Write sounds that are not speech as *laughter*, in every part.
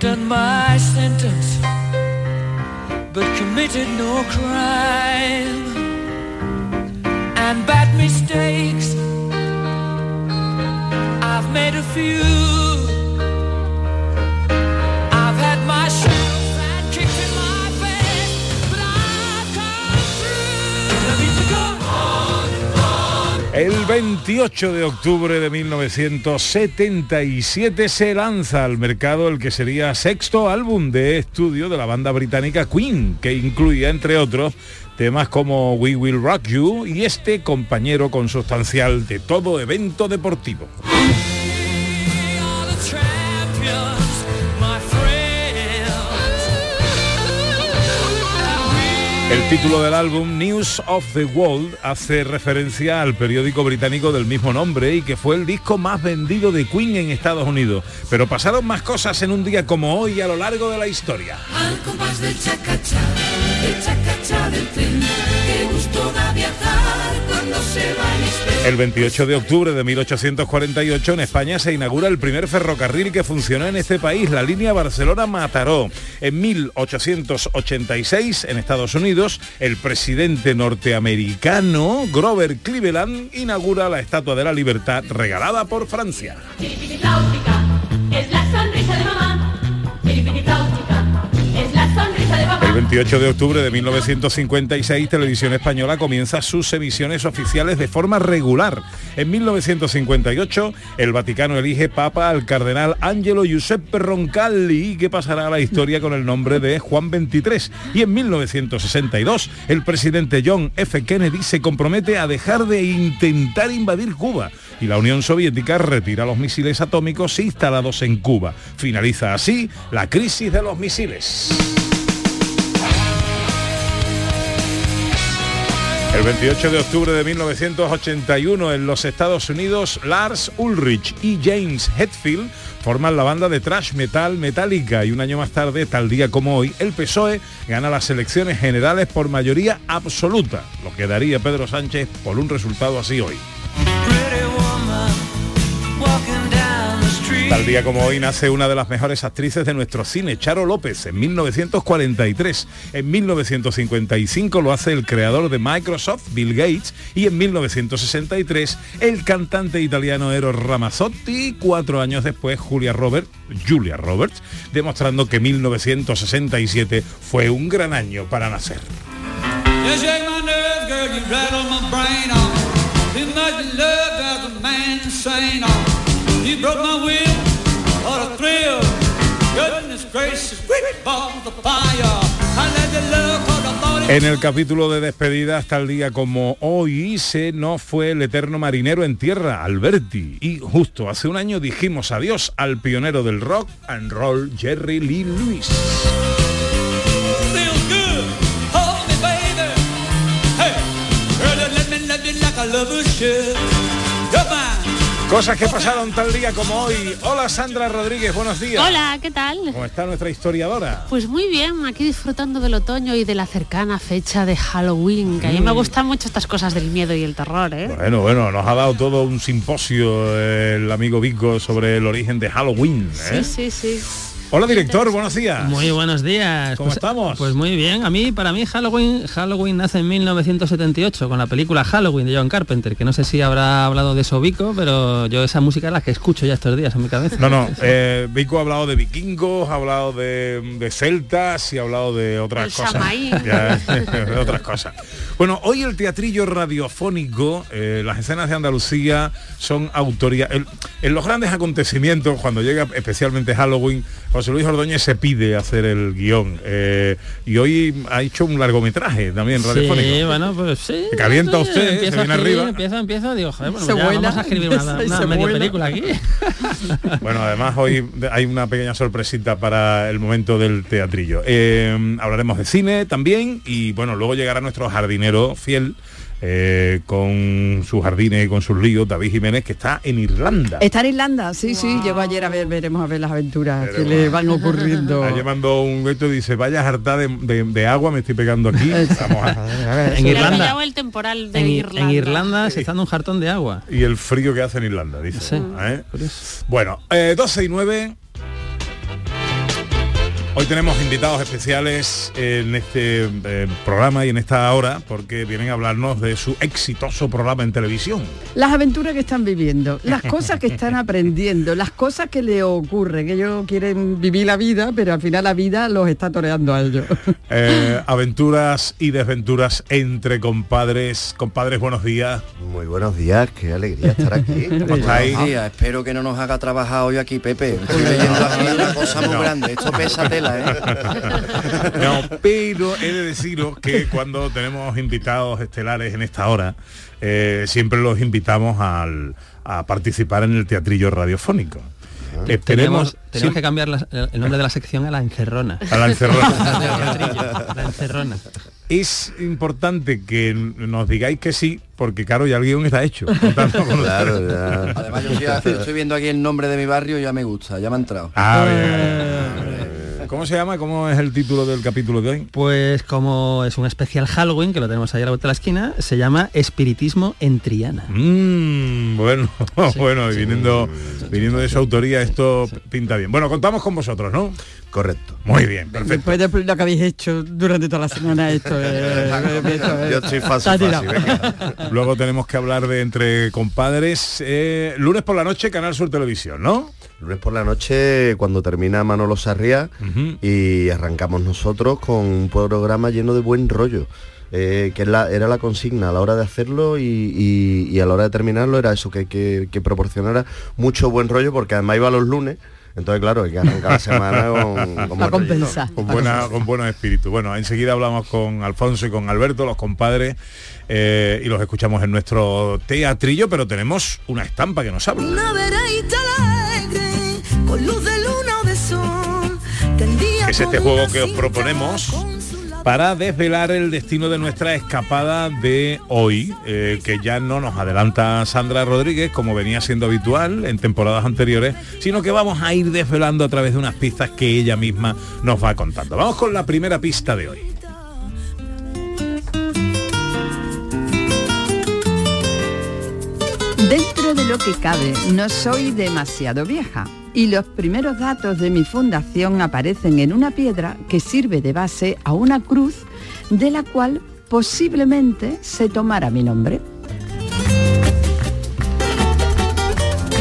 Done my sentence, but committed no crime. And bad mistakes, I've made a few. El 28 de octubre de 1977 se lanza al mercado el que sería sexto álbum de estudio de la banda británica Queen, que incluía, entre otros, temas como We Will Rock You y este compañero consustancial de todo evento deportivo. El título del álbum News of the World hace referencia al periódico británico del mismo nombre y que fue el disco más vendido de Queen en Estados Unidos. Pero pasaron más cosas en un día como hoy a lo largo de la historia. El 28 de octubre de 1848 en España se inaugura el primer ferrocarril que funcionó en este país, la línea Barcelona-Mataró. En 1886 en Estados Unidos, el presidente norteamericano Grover Cleveland inaugura la Estatua de la Libertad regalada por Francia. 28 de octubre de 1956, Televisión Española comienza sus emisiones oficiales de forma regular. En 1958, el Vaticano elige papa al cardenal Angelo Giuseppe Roncalli, que pasará a la historia con el nombre de Juan XXIII. Y en 1962, el presidente John F. Kennedy se compromete a dejar de intentar invadir Cuba y la Unión Soviética retira los misiles atómicos instalados en Cuba. Finaliza así la crisis de los misiles. El 28 de octubre de 1981 en los Estados Unidos, Lars Ulrich y James Hetfield forman la banda de thrash metal Metallica y un año más tarde, tal día como hoy, el PSOE gana las elecciones generales por mayoría absoluta, lo que daría Pedro Sánchez por un resultado así hoy. Tal día como hoy nace una de las mejores actrices de nuestro cine, Charo López, en 1943. En 1955 lo hace el creador de Microsoft, Bill Gates, y en 1963 el cantante italiano Eros Ramazzotti, cuatro años después Julia Roberts, Julia Roberts, demostrando que 1967 fue un gran año para nacer. En el capítulo de despedida hasta el día como hoy se nos fue el eterno marinero en tierra, Alberti. Y justo hace un año dijimos adiós al pionero del rock and roll, Jerry Lee Lewis. Cosas que pasaron tal día como hoy. Hola Sandra Rodríguez, buenos días. Hola, ¿qué tal? ¿Cómo está nuestra historiadora? Pues muy bien, aquí disfrutando del otoño y de la cercana fecha de Halloween, que a mí me gustan mucho estas cosas del miedo y el terror, ¿eh? Bueno, bueno, nos ha dado todo un simposio el amigo Vico sobre el origen de Halloween. ¿eh? Sí, sí, sí. Hola director, buenos días. Muy buenos días. ¿Cómo Pues- estamos? Pues muy bien. A mí, para mí, Halloween, Halloween nace en 1978 con la película Halloween de John Carpenter, que no sé si habrá hablado de eso Vico, pero yo esa música es la que escucho ya estos días en mi cabeza. No, no, eh, Vico ha hablado de vikingos, ha hablado de, de celtas y ha hablado de otras El cosas. *laughs* Ya, de otras cosas. Bueno, hoy el teatrillo radiofónico, eh, las escenas de Andalucía son autoría. el- en los grandes acontecimientos, cuando llega especialmente Halloween, José Luis Ordóñez se pide hacer el guion eh, y hoy ha hecho un largometraje también radiofónico. Sí, bueno, pues sí. Se calienta sí, usted, empiezo se viene escribir, arriba. Empiezo, empiezo, digo, joder, bueno, Se ya vuela, vamos a escribir una, empieza *laughs* una media vuela. película aquí. *laughs* Bueno, además hoy hay una pequeña sorpresita para el momento del teatrillo. Eh, hablaremos de cine también y bueno, luego llegará nuestro jardinero fiel eh, con sus jardines y con sus líos, David Jiménez, que está en Irlanda. Está en Irlanda, sí, sí, llegó ayer a ver, veremos a ver las aventuras que le van ocurriendo. Ayer mandó un gesto y dice, vaya harta de, de- de agua, me estoy pegando aquí. Vamos a- En Le ha Irlanda. pillado el temporal de En, Irlanda. en Irlanda se está dando un jartón de agua. Y el frío que hace en Irlanda, dice. Sí. ¿eh? Bueno, eh, 12 y 9. Hoy tenemos invitados especiales en este eh, programa y en esta hora porque vienen a hablarnos de su exitoso programa en televisión. Las aventuras que están viviendo, las *laughs* cosas que están aprendiendo, las cosas que le ocurren. Ellos quieren vivir la vida, pero al final la vida los está toreando a ellos. *laughs* Eh, aventuras y desventuras entre compadres. Compadres, buenos días. Muy buenos días, qué alegría estar aquí. *laughs* ¿Cómo estáis? Buenos días, espero que no nos haga trabajar hoy aquí, Pepe. Estoy leyendo aquí una cosa muy No. grande. Esto pesa tela, ¿eh? *laughs* No, pero he de deciros que cuando tenemos invitados estelares en esta hora, eh, siempre los invitamos al- a participar en el teatrillo radiofónico. Tenemos, Esperemos tenemos sí, que cambiar la- el nombre de la sección a la encerrona. a la encerrona. *laughs* la encerrona. es importante que nos digáis que sí, porque claro, ya el guion está hecho. *laughs* Claro, ya. Además, yo estoy, estoy viendo aquí el nombre de mi barrio y ya me gusta, ya me ha entrado. Ah, bien. ¿Cómo se llama? ¿Cómo es el título del capítulo de hoy? Pues como es un especial Halloween, que lo tenemos ahí a la vuelta de la esquina, se llama Espiritismo en Triana. Mm, bueno, *laughs* bueno, y viniendo, viniendo de su autoría esto pinta bien. Bueno, contamos con vosotros, ¿no? Correcto. Muy bien, perfecto. Después de lo que habéis hecho durante toda la semana, esto es... *laughs* esto es- Yo estoy fácil, fácil, venga. Luego tenemos que hablar de entre compadres. eh, lunes por la noche, Canal Sur Televisión, ¿no? Lunes por la noche, cuando termina Manolo Sarriá, Ujú. y arrancamos nosotros con un programa lleno de buen rollo. eh, que la- era la consigna a la hora de hacerlo y, y- y a la hora de terminarlo era eso, que, que, que proporcionara mucho buen rollo porque además iba los lunes, entonces claro, hay que arrancar la semana con, con *laughs* Para buen rollito. compensar. Con, buena, con buenos espíritus. Bueno, enseguida hablamos con Alfonso y con Alberto, los compadres, eh, y los escuchamos en nuestro teatrillo, pero tenemos una estampa que nos habla. Una vereita alegre, con luz de luna o de sol. tendía Es este juego que os proponemos. Para desvelar el destino de nuestra escapada de hoy, eh, que ya no nos adelanta Sandra Rodríguez, como venía siendo habitual en temporadas anteriores, sino que vamos a ir desvelando a través de unas pistas que ella misma nos va contando. Vamos con la primera pista de hoy. Dentro de lo que cabe, no soy demasiado vieja y los primeros datos de mi fundación aparecen en una piedra que sirve de base a una cruz de la cual posiblemente se tomara mi nombre.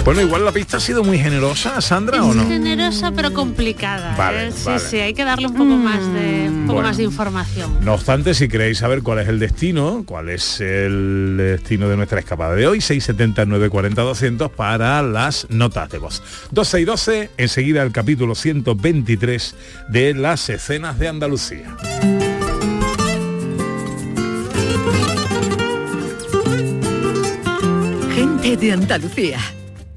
Bueno, igual la pista ha sido muy generosa, Sandra, ¿o Es no? generosa pero complicada. Vale, ¿eh? Sí, vale. sí, hay que darle un poco más de un poco Bueno. más de información. No obstante, si queréis saber cuál es el destino, cuál es el destino de nuestra escapada de hoy, 679 40 200 para las notas de voz. 12 y 12, enseguida el capítulo 123 de las escenas de Andalucía. Gente de Andalucía.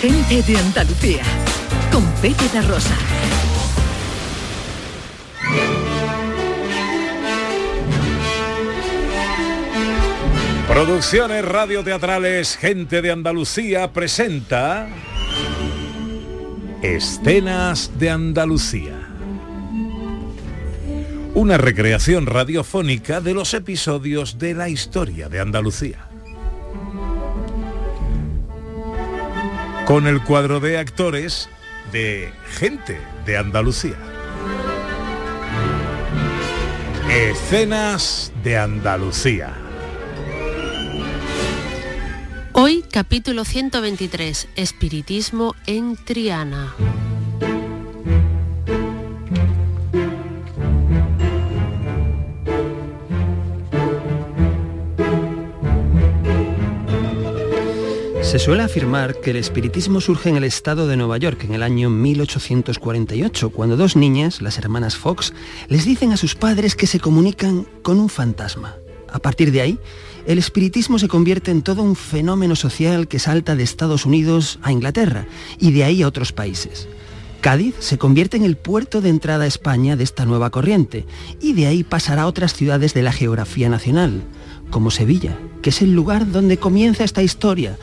Gente de Andalucía con Pepe da Rosa. Producciones radioteatrales Gente de Andalucía presenta Escenas de Andalucía. Una recreación radiofónica de los episodios de la historia de Andalucía. Con el cuadro de actores de Gente de Andalucía. Escenas de Andalucía. Hoy capítulo 123, Espiritismo en Triana. Se suele afirmar que el espiritismo surge en el estado de Nueva York en el año 1848, cuando dos niñas, las hermanas Fox, les dicen a sus padres que se comunican con un fantasma. A partir de ahí, el espiritismo se convierte en todo un fenómeno social que salta de Estados Unidos a Inglaterra y de ahí a otros países. Cádiz se convierte en el puerto de entrada a España de esta nueva corriente y de ahí pasará a otras ciudades de la geografía nacional, como Sevilla, que es el lugar donde comienza esta historia,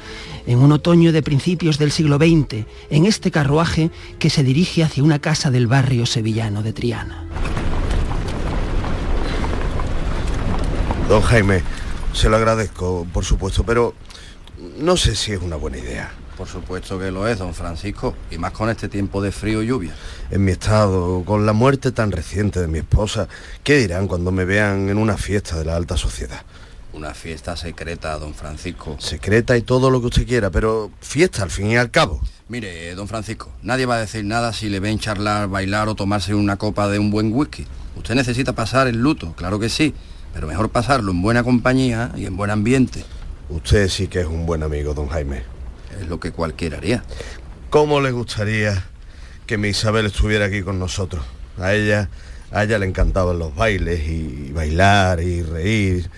en un otoño de principios del siglo XX, en este carruaje que se dirige hacia una casa del barrio sevillano de Triana. Don Jaime, se lo agradezco, por supuesto, pero no sé si es una buena idea. Por supuesto que lo es, don Francisco, y más con este tiempo de frío y lluvia. En mi estado, con la muerte tan reciente de mi esposa, ¿qué dirán cuando me vean en una fiesta de la alta sociedad? Una fiesta secreta, don Francisco. Secreta y todo lo que usted quiera, pero fiesta al fin y al cabo. Mire, don Francisco, nadie va a decir nada si le ven charlar, bailar o tomarse una copa de un buen whisky. Usted necesita pasar el luto, claro que sí, pero mejor pasarlo en buena compañía y en buen ambiente. Usted sí que es un buen amigo, don Jaime. Es lo que cualquiera haría. ¿Cómo le gustaría que mi Isabel estuviera aquí con nosotros? A ella, a ella le encantaban los bailes y bailar y reír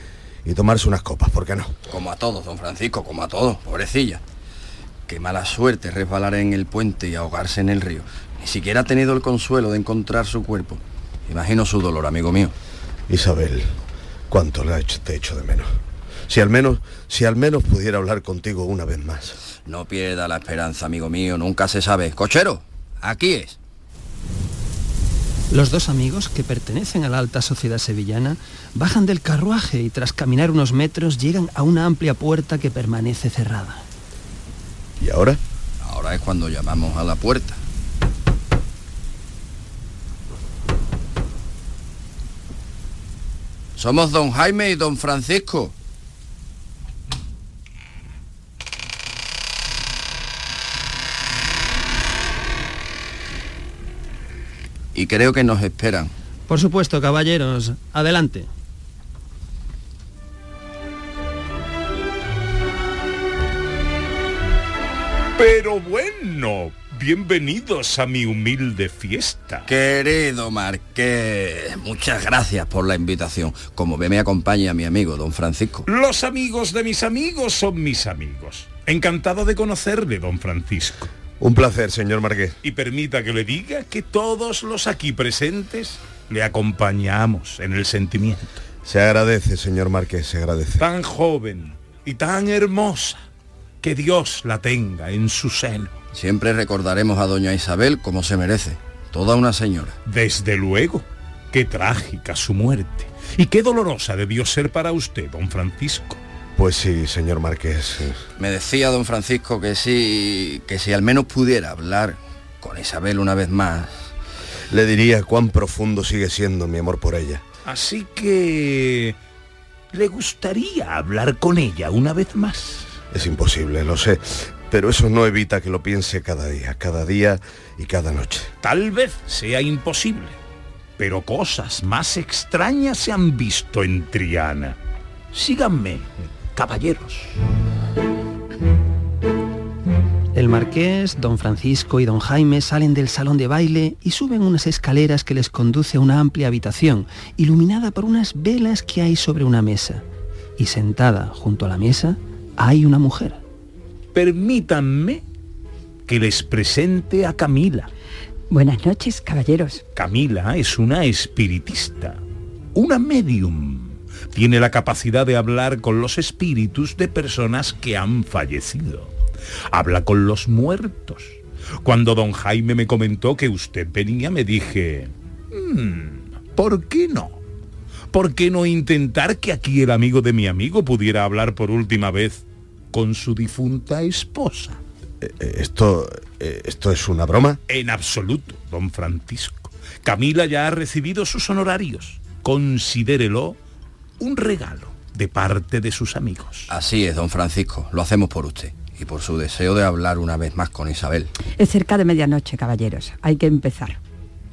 y tomarse unas copas, ¿por qué no? Como a todos, don Francisco, como a todos, pobrecilla. Qué mala suerte resbalar en el puente y ahogarse en el río. Ni siquiera ha tenido el consuelo de encontrar su cuerpo. Imagino su dolor, amigo mío. Isabel, cuánto le hecho, te echo de menos. Si al menos, si al menos pudiera hablar contigo una vez más. No pierda la esperanza, amigo mío, nunca se sabe. Cochero, aquí es. Los dos amigos, que pertenecen a la alta sociedad sevillana, bajan del carruaje y tras caminar unos metros llegan a una amplia puerta que permanece cerrada. ¿Y ahora? Ahora es cuando llamamos a la puerta. Somos don Jaime y don Francisco. Y creo que nos esperan. Por supuesto, caballeros, adelante. Pero bueno, bienvenidos a mi humilde fiesta. Querido Marqués, muchas gracias por la invitación. Como ve, me acompaña mi amigo, don Francisco. Los amigos de mis amigos son mis amigos. Encantado de conocerle, don Francisco. Un placer, señor Marqués. Y permita que le diga que todos los aquí presentes le acompañamos en el sentimiento. Se agradece, señor Marqués, se agradece. Tan joven y tan hermosa, que Dios la tenga en su seno. Siempre recordaremos a doña Isabel como se merece. Toda una señora. Desde luego, qué trágica su muerte. Y qué dolorosa debió ser para usted, don Francisco. Pues sí, señor Marqués. Me decía don Francisco que sí, que si al menos pudiera hablar con Isabel una vez más. Le diría cuán profundo sigue siendo mi amor por ella. Así que... ¿Le gustaría hablar con ella una vez más? Es imposible, lo sé. Pero eso no evita que lo piense cada día, cada día y cada noche. Tal vez sea imposible. Pero cosas más extrañas se han visto en Triana. Síganme, caballeros. El marqués, don Francisco y don Jaime salen del salón de baile y suben unas escaleras que les conduce a una amplia habitación, iluminada por unas velas que hay sobre una mesa. Y sentada junto a la mesa hay una mujer. Permítanme que les presente a Camila. Buenas noches, caballeros. Camila es una espiritista, una medium, Tiene la capacidad de hablar con los espíritus de personas que han fallecido. Habla con los muertos. Cuando don Jaime me comentó que usted venía, me dije, "Mm, ¿por qué no? ¿Por qué no intentar que aquí el amigo de mi amigo pudiera hablar por última vez con su difunta esposa? Eh, eh, Esto, eh, esto es una broma. En absoluto, don Francisco. Camila ya ha recibido sus honorarios. Considérelo un regalo de parte de sus amigos. Así es, don Francisco, lo hacemos por usted y por su deseo de hablar una vez más con Isabel. Es cerca de medianoche, caballeros. Hay que empezar.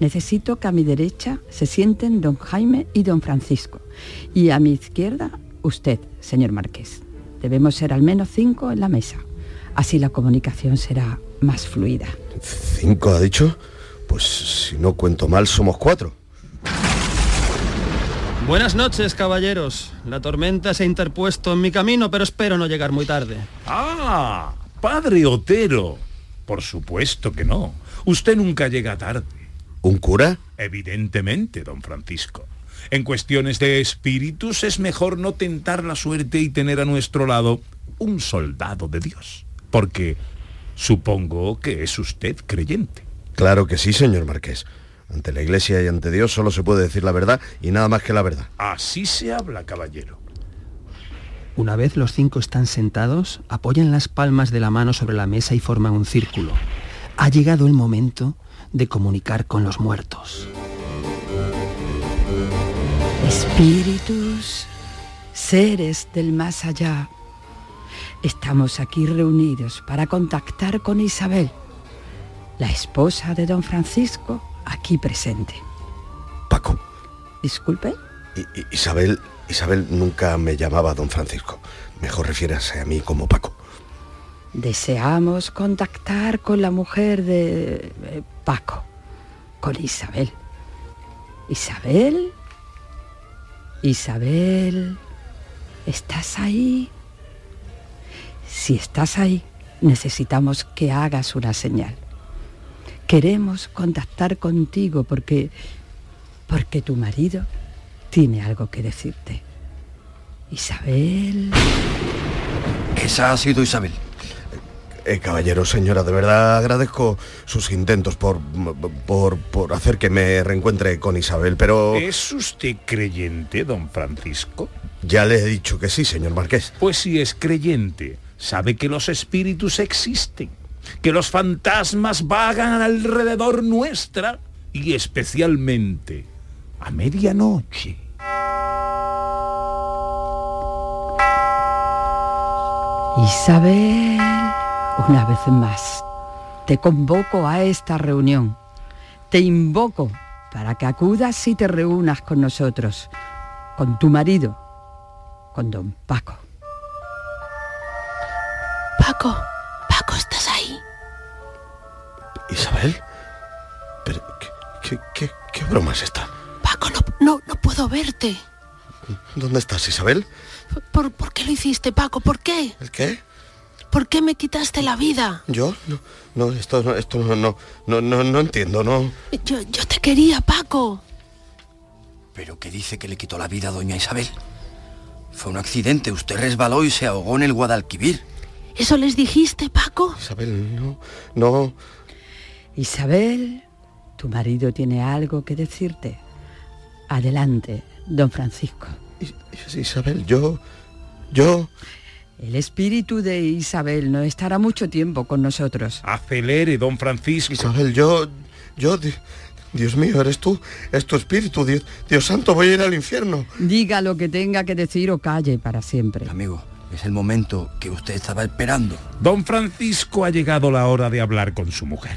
Necesito que a mi derecha se sienten don Jaime y don Francisco. Y a mi izquierda, usted, señor Marqués. Debemos ser al menos cinco en la mesa. Así la comunicación será más fluida. ¿Cinco ha dicho? Pues si no cuento mal, somos cuatro. Buenas noches, caballeros. La tormenta se ha interpuesto en mi camino, pero espero no llegar muy tarde. Ah, padre Otero. Por supuesto que no. Usted nunca llega tarde. ¿Un cura? Evidentemente, don Francisco. En cuestiones de espíritus es mejor no tentar la suerte y tener a nuestro lado un soldado de Dios. Porque supongo que es usted creyente. Claro que sí, señor Marqués. Ante la iglesia y ante Dios solo se puede decir la verdad y nada más que la verdad. Así se habla, caballero. Una vez los cinco están sentados, apoyan las palmas de la mano sobre la mesa y forman un círculo. Ha llegado el momento de comunicar con los muertos. Espíritus, seres del más allá, estamos aquí reunidos para contactar con Isabel, la esposa de don Francisco, aquí presente. Paco. Disculpe. I- Isabel, Isabel nunca me llamaba don Francisco. Mejor refiérase a mí como Paco. Deseamos contactar con la mujer de eh, Paco, con Isabel. Isabel, Isabel, ¿estás ahí? Si estás ahí, necesitamos que hagas una señal. Queremos contactar contigo porque porque tu marido tiene algo que decirte. Isabel. Esa ha sido Isabel. Eh, caballero, señora, de verdad agradezco sus intentos por, por, por hacer que me reencuentre con Isabel, pero ¿Es usted creyente, don Francisco? ya le he dicho que sí, señor Marqués. Pues si es creyente, sabe que los espíritus existen, que los fantasmas vagan alrededor nuestra y especialmente a medianoche. Isabel, una vez más, te convoco a esta reunión. Te invoco para que acudas y te reúnas con nosotros, con tu marido, con don Paco. Paco, Paco, ¿Isabel? ¿Pero qué, qué, qué, qué broma es esta? Paco, no, no, no puedo verte. ¿Dónde estás, Isabel? ¿Por, ¿Por qué lo hiciste, Paco? ¿Por qué? ¿El qué? ¿Por qué me quitaste la vida? ¿Yo? No, no, esto no, esto no, no, no, no, no entiendo, no. Yo, yo te quería, Paco. ¿Pero qué dice que le quitó la vida a doña Isabel? Fue un accidente, usted resbaló y se ahogó en el Guadalquivir. ¿Eso les dijiste, Paco? Isabel, no, no. Isabel, tu marido tiene algo que decirte. Adelante, don Francisco. Isabel, yo, yo... El espíritu de Isabel no estará mucho tiempo con nosotros. Acelere, don Francisco. Isabel, yo, yo, di- Dios mío, eres tú, es tu espíritu, Dios, Dios santo, voy a ir al infierno. Diga lo que tenga que decir o calle para siempre. Amigo, es el momento que usted estaba esperando. Don Francisco ha llegado la hora de hablar con su mujer.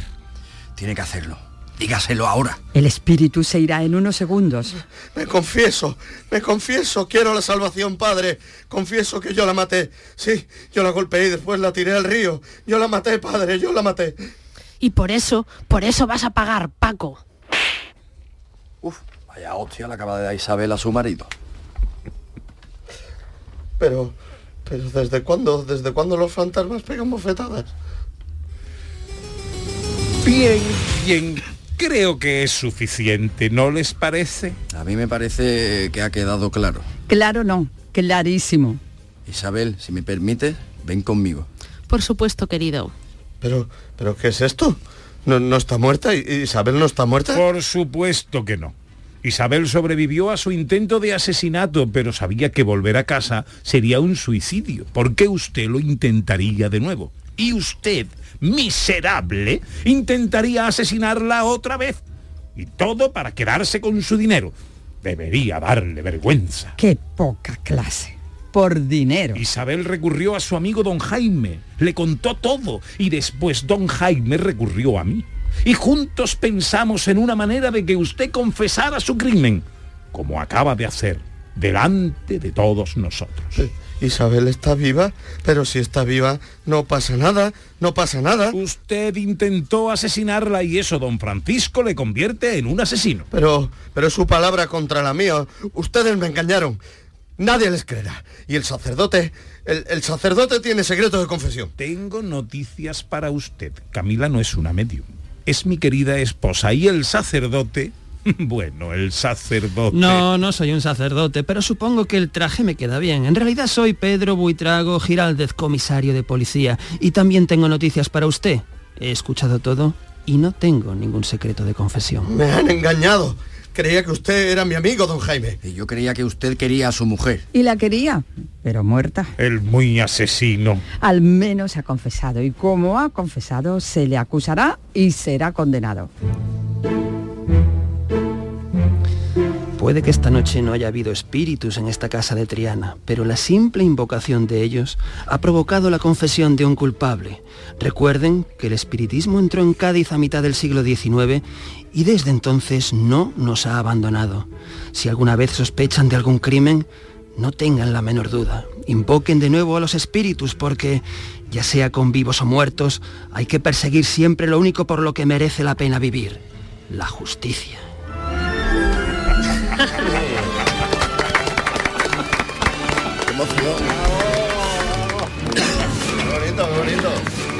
Tiene que hacerlo. Dígaselo ahora. El espíritu se irá en unos segundos. Me confieso, me confieso, quiero la salvación, padre. Confieso que yo la maté. Sí, yo la golpeé y después la tiré al río. Yo la maté, padre, yo la maté. Y por eso, por eso vas a pagar, Paco. Vaya hostia le acaba de dar Isabel a su marido. Pero, pero ¿desde cuándo, desde cuándo los fantasmas pegan bofetadas? Bien, bien. Creo que es suficiente, ¿no les parece? A mí me parece que ha quedado claro. Claro no, clarísimo. Isabel, si me permite, ven conmigo. Por supuesto, querido. Pero, pero ¿qué es esto? ¿No, no está muerta? ¿I- ¿Isabel no está muerta? Por supuesto que no. Isabel sobrevivió a su intento de asesinato, pero sabía que volver a casa sería un suicidio. ¿Por qué usted lo intentaría de nuevo? Y usted, miserable, intentaría asesinarla otra vez. Y todo para quedarse con su dinero. Debería darle vergüenza. Qué poca clase. Por dinero. Isabel recurrió a su amigo don Jaime, le contó todo y después don Jaime recurrió a mí. Y juntos pensamos en una manera de que usted confesara su crimen, como acaba de hacer, delante de todos nosotros. Isabel está viva, pero si está viva no pasa nada, no pasa nada. Usted intentó asesinarla y eso don Francisco le convierte en un asesino. Pero, pero su palabra contra la mía, ustedes me engañaron. Nadie les creerá. Y el sacerdote, el, el sacerdote tiene secretos de confesión. Tengo noticias para usted. Camila no es una medium. Es mi querida esposa y el sacerdote... *laughs* Bueno, el sacerdote... No, no soy un sacerdote, pero supongo que el traje me queda bien. En realidad soy Pedro Buitrago Giraldez, comisario de policía, y también tengo noticias para usted. He escuchado todo y no tengo ningún secreto de confesión. Me han engañado. Creía que usted era mi amigo, don Jaime. Y yo creía que usted quería a su mujer. Y la quería, pero muerta. El muy asesino. Al menos ha confesado. Y como ha confesado, se le acusará y será condenado. Puede que esta noche no haya habido espíritus en esta casa de Triana, pero la simple invocación de ellos ha provocado la confesión de un culpable. Recuerden que el espiritismo entró en Cádiz a mitad del siglo XIX y desde entonces no nos ha abandonado. Si alguna vez sospechan de algún crimen, no tengan la menor duda. Invoquen de nuevo a los espíritus porque, ya sea con vivos o muertos, hay que perseguir siempre lo único por lo que merece la pena vivir, la justicia. ¡Qué emoción! ¡Qué bonito, qué bonito!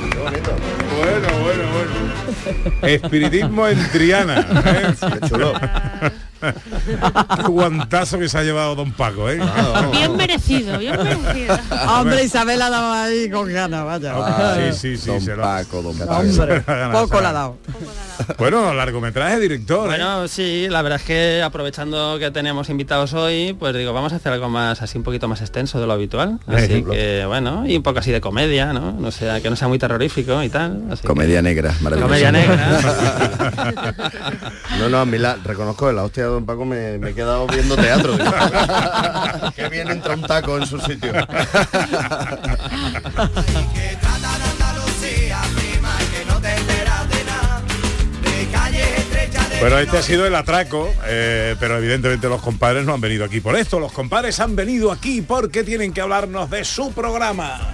¡Qué bonito! Bueno, bueno, bueno. Espiritismo en Triana. ¿eh? Qué chulo. *laughs* Qué guantazo que se ha llevado don Paco, ¿eh? Bien merecido, bien *laughs* merecido. Hombre, Isabel ha dado ahí con ganas, vaya. Ah, sí, sí, sí. Don se Paco, don Paco. Hombre, poco lo ha dado. Bueno, largometraje, director. ¿eh? Bueno, sí, la verdad es que aprovechando que tenemos invitados hoy, pues digo, vamos a hacer algo más, así un poquito más extenso de lo habitual. Así ejemplo. que, bueno, y un poco así de comedia, ¿no? No sea, que no sea muy terrorífico y tal. así que- Comedia negra, maravilloso. Comedia negra. *laughs* No, no, a mí la, reconozco la hostia Don Paco me, me he quedado viendo teatro. Digo, *laughs* Qué bien entra un taco en su sitio. *laughs* Bueno, este ha sido el atraco, eh, pero evidentemente los compadres no han venido aquí por esto. Los compadres han venido aquí porque tienen que hablarnos de su programa.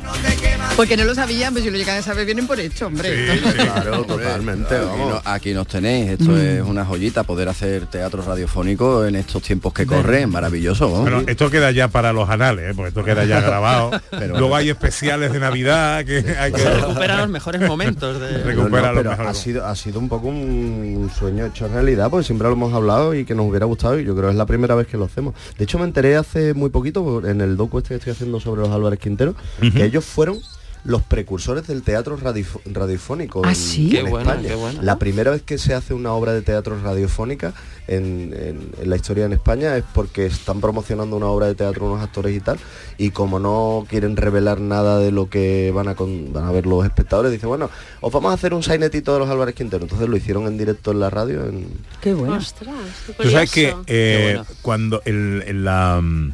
Porque no lo sabían, pues si lo llegan a saber vienen por hecho, hombre. *laughs* Claro, totalmente. Aquí, vamos. no- aquí nos tenéis, esto es una joyita, poder hacer teatro radiofónico en estos tiempos que corren, maravilloso. ¿no? Bueno, esto queda ya para los anales, ¿eh? porque esto queda ya grabado. *laughs* Pero- Luego hay especiales de Navidad que hay que Recupera los mejores momentos de... recuperar No, no, los pero mejores. ha sido, ha sido un poco un sueño hecho realidad, porque siempre lo hemos hablado y que nos hubiera gustado y yo creo que es la primera vez que lo hacemos. De hecho me enteré hace muy poquito en el docu este que estoy haciendo sobre los Álvarez Quintero, que ellos fueron los precursores del teatro radiofónico ¿Ah, en, sí? en Qué bueno, España. qué bueno. La primera vez que se hace una obra de teatro radiofónica en, en- en la historia en España es porque están promocionando una obra de teatro unos actores y tal, y como no quieren revelar nada de lo que van a, con- van a ver los espectadores, dicen, bueno, os vamos a hacer un sainetito de los Álvarez Quintero. Entonces lo hicieron en directo en la radio. En... Qué bueno. Ostras, qué Tú sabes que eh, Qué bueno. cuando el- en la mm,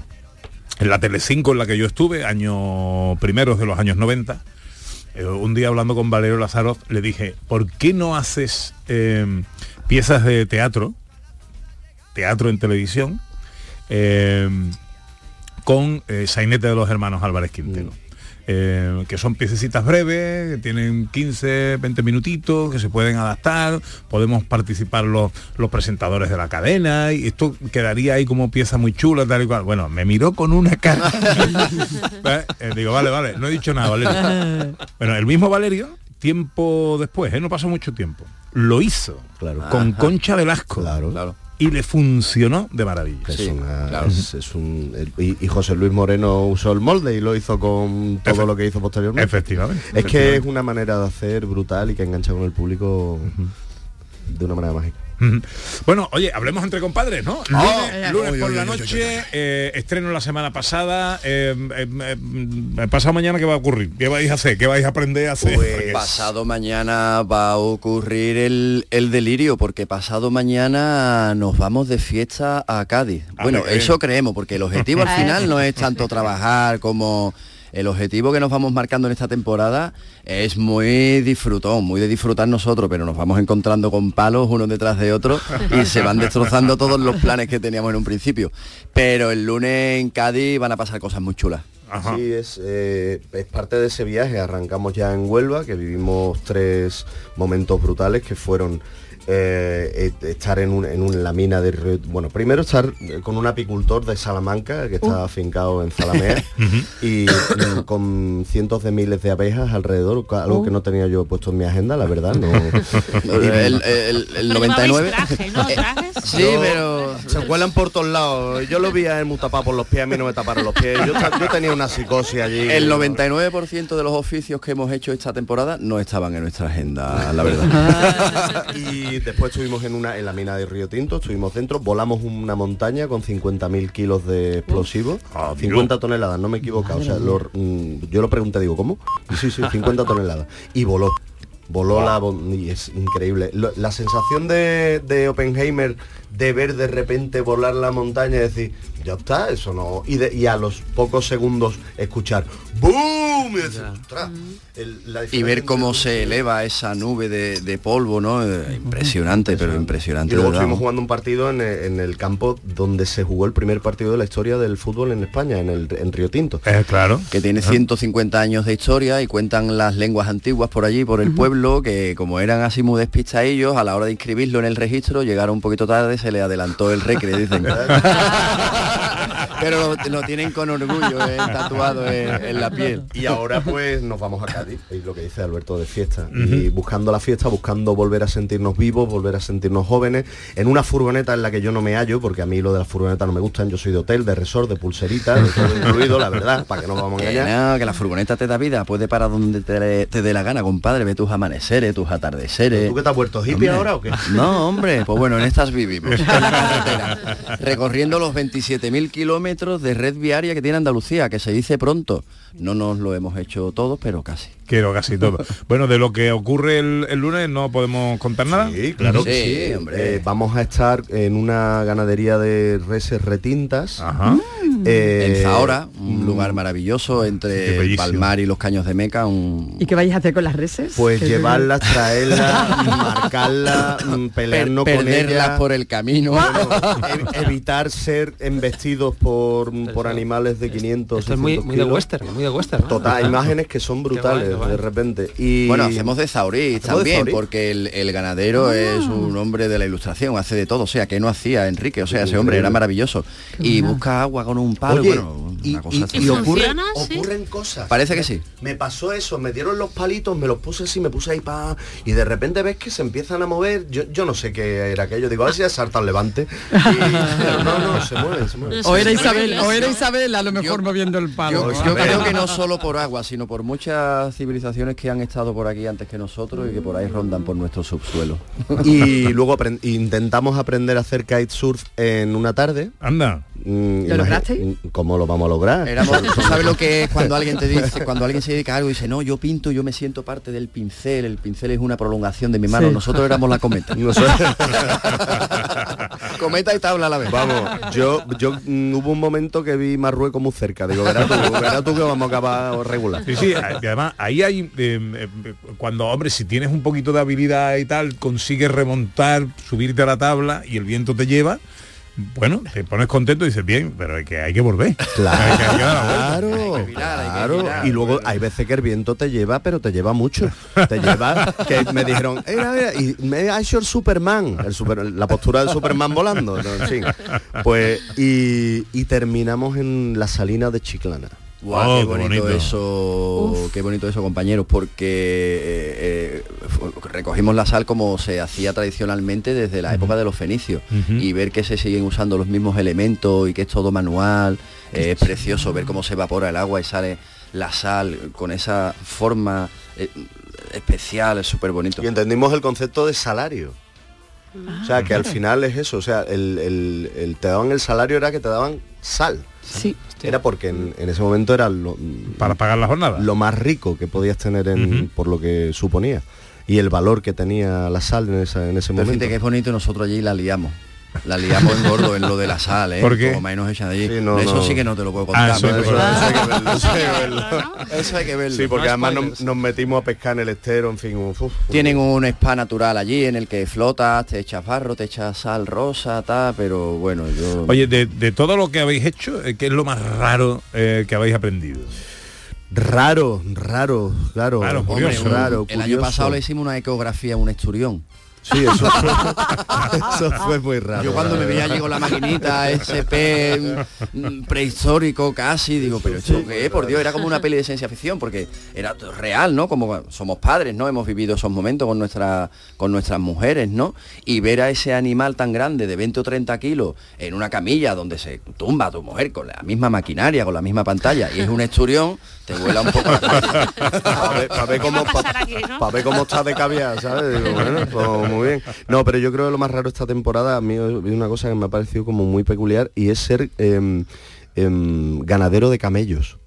en la Telecinco en la que yo estuve, años primeros de los años 90, eh, un día hablando con Valerio Lazaroff, le dije, ¿por qué no haces eh, piezas de teatro, teatro en televisión, eh, con eh, sainete de los hermanos Álvarez Quintero? Eh, que son piececitas breves, que tienen 15, 20 minutitos, que se pueden adaptar, podemos participar los, los presentadores de la cadena, y esto quedaría ahí como pieza muy chula, tal y cual. Bueno, me miró con una cara. *laughs* ¿Eh? Digo, vale, vale, no he dicho nada, Valerio. Bueno, el mismo Valerio, tiempo después, ¿eh? no pasó mucho tiempo, lo hizo Claro. con Concha Velasco. Claro. Claro. Y le funcionó de maravilla. Es una- es- es un- el- y, y José Luis Moreno usó el molde y lo hizo con todo Efe- lo que hizo posteriormente. Efectivamente, Es que es una manera de hacer brutal y que engancha con el público de una manera mágica. *laughs* Bueno, oye, hablemos entre compadres, ¿no? Lunes, Oh, lunes por la noche, eh, estreno la semana pasada. eh, eh, pasado mañana, ¿qué va a ocurrir? ¿Qué vais a hacer? ¿Qué vais a aprender a hacer? Porque- Pasado mañana va a ocurrir el, el delirio, porque pasado mañana nos vamos de fiesta a Cádiz. Ah, bueno, eso creemos, porque el objetivo al *laughs* final no es *laughs* tanto trabajar como... El objetivo que nos vamos marcando en esta temporada es muy disfrutón, muy de disfrutar nosotros, pero nos vamos encontrando con palos uno detrás de otro y se van destrozando todos los planes que teníamos en un principio. Pero el lunes en Cádiz van a pasar cosas muy chulas. Sí, es, eh, es parte de ese viaje. Arrancamos ya en Huelva, que vivimos tres momentos brutales que fueron eh, eh, estar en, un- en un- en la mina de Río- Bueno, primero estar eh, con un apicultor de Salamanca, que está afincado en Zalamea, *laughs* y mm, con cientos de miles de abejas alrededor, algo que no tenía yo puesto en mi agenda, la verdad. No, *laughs* El, el- el 99. *laughs* Sí, pero se cuelan por todos lados. Yo lo vi a él muy tapado por los pies, a mí no me taparon los pies. Yo, tenía una psicosis allí. El 99% de los oficios que hemos hecho esta temporada no estaban en nuestra agenda, la verdad. y después estuvimos en una en la mina de Río Tinto, estuvimos dentro, volamos una montaña con 50.000 kilos de explosivos, 50 toneladas, no me he equivocado. O sea, lo- mm, yo lo pregunté, digo, ¿cómo? Sí, sí, 50 *laughs* toneladas. Y voló. Voló la bon- y es increíble. La sensación de, de Oppenheimer de ver de repente volar la montaña y decir, ya está, eso no. Y, de- y a los pocos segundos escuchar ¡Boom! Y, decir, "Ostras", el- la Y ver cómo se eleva esa nube de, de polvo, ¿no? Eh, Impresionante, pero impresionante. Y luego estuvimos jugando un partido en el, en el campo donde se jugó el primer partido de la historia del fútbol en España, en, el, en Río Tinto. claro. que tiene 150 años de historia y cuentan las lenguas antiguas por allí, por el pueblo, que como eran así muy despistadillos, a la hora de inscribirlo en el registro, llegaron un poquito tarde, se le adelantó el recre, dicen. *laughs* Pero lo, lo tienen con orgullo eh, tatuado en, en la piel. Y ahora pues nos vamos a Cádiz, es lo que dice Alberto de fiesta. Y buscando la fiesta, buscando volver a sentirnos vivos, volver a sentirnos jóvenes, en una furgoneta en la que yo no me hallo, porque a mí lo de las furgonetas no me gustan, yo soy de hotel, de resort, de pulserita, de todo incluido, la verdad, para que no vamos a engañar. no, que la furgoneta te da vida, puede parar donde te, te dé la gana, compadre, ve tus amaneceres, tus atardeceres. ¿Tú que te has vuelto hippie Hombre. ahora o qué? No, hombre, pues bueno, en estas vivimos, *laughs* en la carretera, recorriendo los 27.000 kilómetros de red viaria que tiene Andalucía, que se dice pronto. No nos lo hemos hecho todos, pero casi. Quiero casi todo. *laughs* Bueno, de lo que ocurre el, el lunes no podemos contar nada. Sí, claro que sí. Eh, vamos a estar en una ganadería de reses retintas. Eh, en Zahora, un mm, lugar maravilloso entre el Palmar y los Caños de Meca, un, ¿Y qué vais a hacer con las reses? Pues *laughs* llevarlas, *laughs* traerlas, marcarlas, mm, pelearnos Per- con ellas. por el camino. evitar ser embestidos por, por animales de 500 Esto es muy, 600 muy de kilos. western, muy de western. ¿no? Total, *laughs* imágenes que son brutales de repente. Y Bueno, hacemos de Zaurí ¿Hacemos de también, Zaurí? porque el, el ganadero es un hombre de la ilustración, hace de todo, o sea, que no hacía Enrique, o sea, ese hombre era maravilloso. Y busca agua con un palo, Oye, bueno, y, una cosa y- así. y ocurren, ocurren cosas. Parece que sí. Me pasó eso, me dieron los palitos, me los puse así, me puse ahí pa y de repente ves que se empiezan a mover. Yo, yo no sé qué era aquello, digo, a ver si es salta al levante. Y- pero no, no, se mueve, se mueve. O era Isabel, o era Isabel a lo mejor moviendo el palo. Yo, yo creo que no solo por agua, sino por muchas civilizaciones que han estado por aquí antes que nosotros y que por ahí rondan por nuestro subsuelo. y luego intentamos aprender a hacer kitesurf en una tarde. Anda. ¿Lo lograste? ¿Cómo lo vamos a lograr? Éramos, ¿tú sabes lo que es *laughs* cuando alguien te dice, cuando alguien se dedica a algo y dice, no, yo pinto, yo me siento parte del pincel, el pincel es una prolongación de mi mano, Sí. nosotros éramos la cometa. *laughs* *laughs* Cometa y tabla a la vez. Vamos, yo, yo mm, hubo un momento que vi Marruecos muy cerca. Digo, verás tú, verás tú que vamos a acabar regular. Sí, sí, además ahí hay, eh, eh, cuando, hombre, si tienes un poquito de habilidad y tal, consigues remontar, subirte a la tabla y el viento te lleva, bueno, te pones contento y dices, bien, pero hay que, hay que volver. *laughs* Hay que- hay que dar la vuelta. Claro, claro. Y luego hay veces que el viento te lleva, pero te lleva mucho. Te lleva, que me dijeron, "Era, era", y me ha hecho el Superman, el super- la postura del Superman volando. ¿no? En fin. Pues, y, y terminamos en la salina de Chiclana. Guau, Oh, qué qué bonito, bonito. eso, qué bonito eso, compañeros, porque eh, eh, recogimos la sal como se hacía tradicionalmente desde la época de los fenicios y ver que se siguen usando los mismos elementos y que es todo manual, eh, es precioso ver cómo se evapora el agua y sale la sal con esa forma eh, especial, es súper bonito. Y entendimos el concepto de salario. O sea, que al final es eso, o sea, el, el- el- te daban el salario era que te daban sal. Sí. Era porque en, en ese momento era lo, para pagar la jornada. Lo más rico que podías tener en, por lo que suponía. Y el valor que tenía la sal en, esa- en ese Pero momento. fíjate que es bonito, nosotros allí la liamos. La liamos en gordo en lo de la sal, ¿eh? ¿Por qué? Como menos echan allí. Sí, no, eso no. sí que no te lo puedo Ah, contar. eso- pero eso- eso hay que verlo, eso hay que verlo. Eso hay que verlo. Sí, porque No además nos, nos metimos a pescar en el estero, en fin. uf, Tienen un spa natural allí en el que flotas, te echas barro, te echas sal rosa, tal, pero bueno, yo... Oye, de, de todo lo que habéis hecho, eh, ¿qué es lo más raro eh, que habéis aprendido? Raro, raro, claro. Hombre, curioso. un- raro, el año pasado le hicimos una ecografía a un esturión. Sí, eso fue, eso fue muy raro. Yo cuando me veía con la maquinita SP mm, prehistórico casi, digo, pero esto qué es? por Dios, era como una peli de ciencia ficción, porque era real, ¿no? Como somos padres, ¿no? Hemos vivido esos momentos con nuestra, con nuestras mujeres, ¿no? Y ver a ese animal tan grande de 20 o 30 kilos en una camilla donde se tumba a tu mujer con la misma maquinaria, con la misma pantalla, y es un esturión, te vuela un poco *laughs* para ver, pa' ver cómo, pa- pa' ver cómo está de caviar, ¿sabes? Digo, bueno, pues muy bien. No, pero yo creo que lo más raro esta temporada, a mí es una cosa que me ha parecido como muy peculiar y es ser em, em, ganadero de camellos.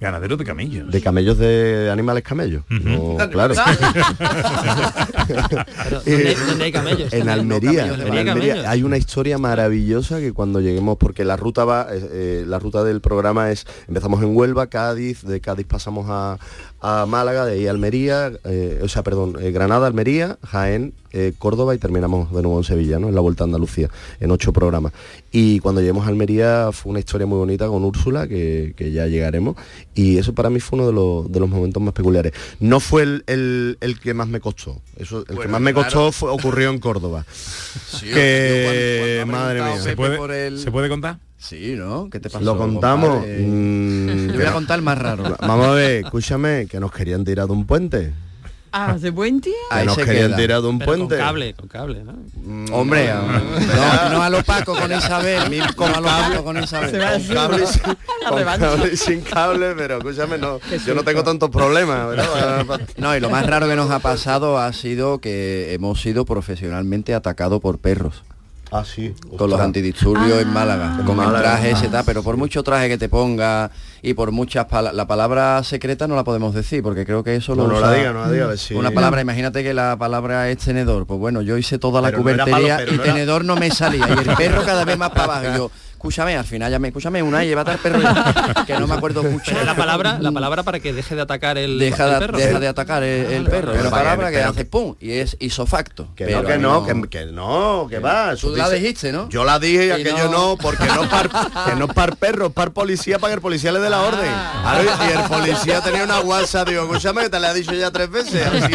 Ganadero de camellos. De camellos de animales camellos. No, claro. ¿dónde hay- dónde hay camellos? En. Almería, Camellos en. Almería hay una historia maravillosa que cuando lleguemos, porque la ruta va, eh, eh, la ruta del programa es, empezamos en Huelva, Cádiz, de Cádiz pasamos a, a Málaga, de ahí a Almería, eh, o sea, perdón, eh, Granada, Almería, Jaén, eh, Córdoba y terminamos de nuevo en Sevilla, ¿no? En la Vuelta a Andalucía, en ocho programas. Y cuando lleguemos a Almería fue una historia muy bonita con Úrsula, que, que ya llegaremos, y eso para mí fue uno de los, de los momentos más peculiares. No fue el, el- el que más me costó, eso, el que más me claro. costó fue, ocurrió en Córdoba. *laughs* Sí, *laughs* que, yo cuando- cuando ha madre mía. ¿Se puede, el- ¿Se puede contar? Sí, ¿no? ¿Qué te pasó? Lo contamos. Mm, Yo voy a contar el más raro. Vamos a ver, escúchame, que nos querían tirar de un puente. Ah, ¿de? Que Ahí nos se querían queda. tirar de un Pero puente. con cable, con cable, ¿no? Hombre, a- no, no a lo Paco con Isabel, a lo Paco con Isabel. Con cable, y *laughs* sin, con cable y sin cable, pero escúchame, no, yo no tengo tantos problemas. ¿verdad? *laughs* No, y lo más raro que nos ha pasado ha sido que hemos sido profesionalmente atacados por perros. Ah, sí. Con los antidisturbios en Málaga, con el Málaga. traje ese tal, pero por mucho traje que te ponga y por muchas palabras, la palabra secreta no la podemos decir, porque creo que eso No, lo no la diga, no la diga, a ver si- Una palabra, imagínate que la palabra es tenedor, pues bueno, yo hice toda la Pero no era cubertería palo, y era- tenedor no me salía, y el perro cada vez más para abajo, y yo, escúchame, al final ya me, escúchame, una y llévate al perro, ya, *laughs* que no me acuerdo escuchar. La palabra, la palabra para que deje de atacar el, Deja el de, perro. deja de atacar el, el perro, es una pero palabra que pero hace pum, y es isofacto. Que pero no, que no, que, que no, que va. Tú la dijiste, ¿no? Yo la dije y aquello no- porque no par, que no par perro, par policía para que el policía le dé la orden. Ahora, y el policía tenía una guasa, digo, escúchame que te la he dicho ya tres veces, así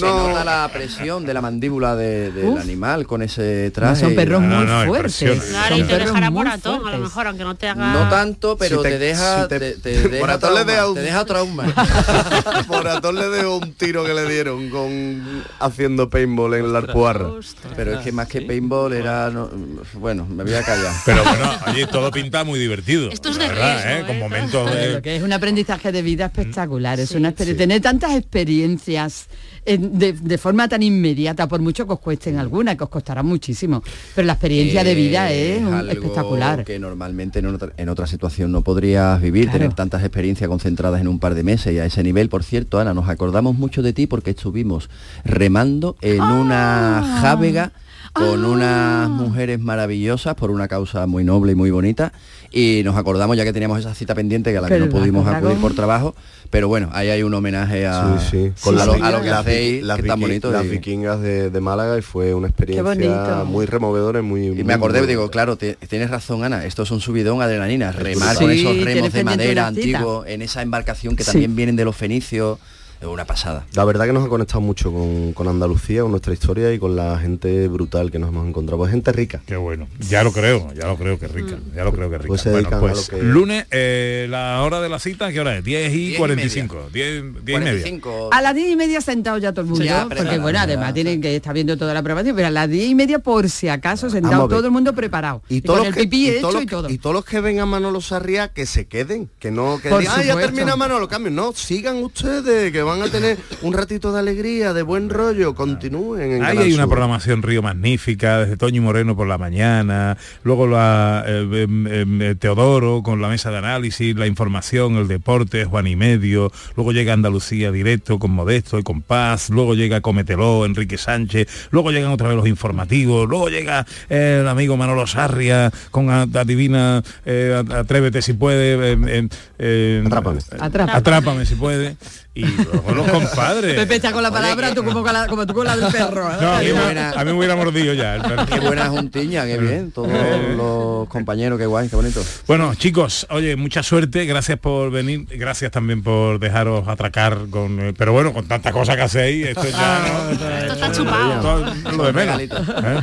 Se no. nota la presión de la mandíbula de- del animal con ese traje. son perros No, muy no, fuertes. y te perros muy a lo mejor, aunque no te haga... No tanto, pero Si te- te, deja, si te- te, te deja, le trauma, deja un- te deja trauma. *laughs* Moratón le dejó un tiro que le dieron con haciendo paintball en la arpuarra. Pero es que más que paintball era... no- bueno, me voy a callar. *laughs* Pero bueno, oye, todo pinta muy divertido. Esto es de verdad, riesgo, ¿eh? ¿eh? Con momentos de... que es un aprendizaje de vida espectacular, es Sí. una experiencia. Tener tantas experiencias eh, de, de forma tan inmediata, por mucho que os cuesten algunas, que os costará muchísimo, pero la experiencia de vida es un- algo espectacular. Que normalmente en otra, en otra situación no podrías vivir, Claro. tener tantas experiencias concentradas en un par de meses y a ese nivel, por cierto, Ana, nos acordamos mucho de ti porque estuvimos remando en Ah. una jávega con unas mujeres maravillosas por una causa muy noble y muy bonita. Y nos acordamos ya que teníamos esa cita pendiente que a la que Pero no pudimos la acudir con- por trabajo, pero bueno, ahí hay un homenaje a, Sí, sí. a, lo, vi- a lo que las hacéis, las que tan bonito. Las vikingas de, de Málaga y fue una experiencia muy removedora y muy... Y me acordé, digo, claro, te- tienes razón, Ana, esto es un subidón adrenalina, remar Sí, con esos remos de madera antiguos en esa embarcación que Sí. también vienen de los fenicios, una pasada. La verdad que nos ha conectado mucho con, con Andalucía, con nuestra historia y con la gente brutal que nos hemos encontrado. Pues gente rica. Qué bueno. Ya lo creo, ya lo creo que rica. Ya lo creo que rica. Pues se bueno, pues lo que- lunes, eh, la hora de la cita, ¿qué hora es? 10 y Diez y 45. 10, 10 y media. A las diez y media sentado ya todo el mundo, Sí, ya, porque bueno, además tienen que estar viendo toda la programación, pero a las diez y media por si acaso sentado todo el mundo preparado. Y, con todos el los que, pipí y hecho todos los y todo. y todos los que ven a Manolo Sarria que se queden, que no que digan, "Ah, ya termina Manolo, cambio. No, sigan ustedes, que van a tener un ratito de alegría, de buen rollo, continúen en Ahí Canal hay una programación Río magnífica, desde Toño y Moreno por la mañana, luego la eh, em, em, eh, Teodoro con la mesa de análisis, la información, el deporte, Juan y Medio, luego llega Andalucía directo con Modesto y con Paz, luego llega Cometeló, Enrique Sánchez, luego llegan otra vez los informativos, luego llega eh, el amigo Manolo Sarria con Adivina, eh, Atrévete si puede, em, Atrápame. Atrápame. Atrápame si puede, y *laughs* luego los compadres. Pepe está con la palabra, tú como, con la, como tú con la del *laughs* perro. ¿eh? No, a mí, buena. a mí me hubiera mordido ya el perro. Qué buena juntiña, qué bien, todos los compañeros, qué guay, qué bonito. Bueno, chicos, oye, mucha suerte, gracias por venir, gracias también por dejaros atracar con eh, pero bueno, con tantas cosas que hacéis, esto ya no, Esto está chupado. esto lo de menos. ¿eh?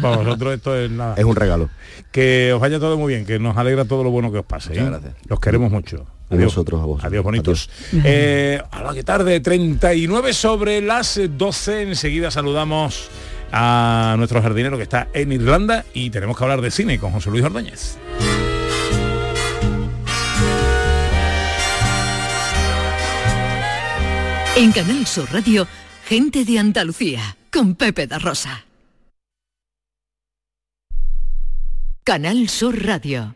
Para vosotros esto es nada. Es un regalo. Que os vaya todo muy bien, que nos alegra todo lo bueno que os pase. Muchas ¿eh? gracias. Los queremos mucho. A vosotros, a vosotros. Adiós, bonitos. Eh, a la que tarde, 39 sobre las 12. Enseguida saludamos a nuestro jardinero que está en Irlanda y tenemos que hablar de cine con José Luis Ordóñez. En Canal Sur Radio, gente de Andalucía, con Pepe da Rosa. Canal Sur Radio.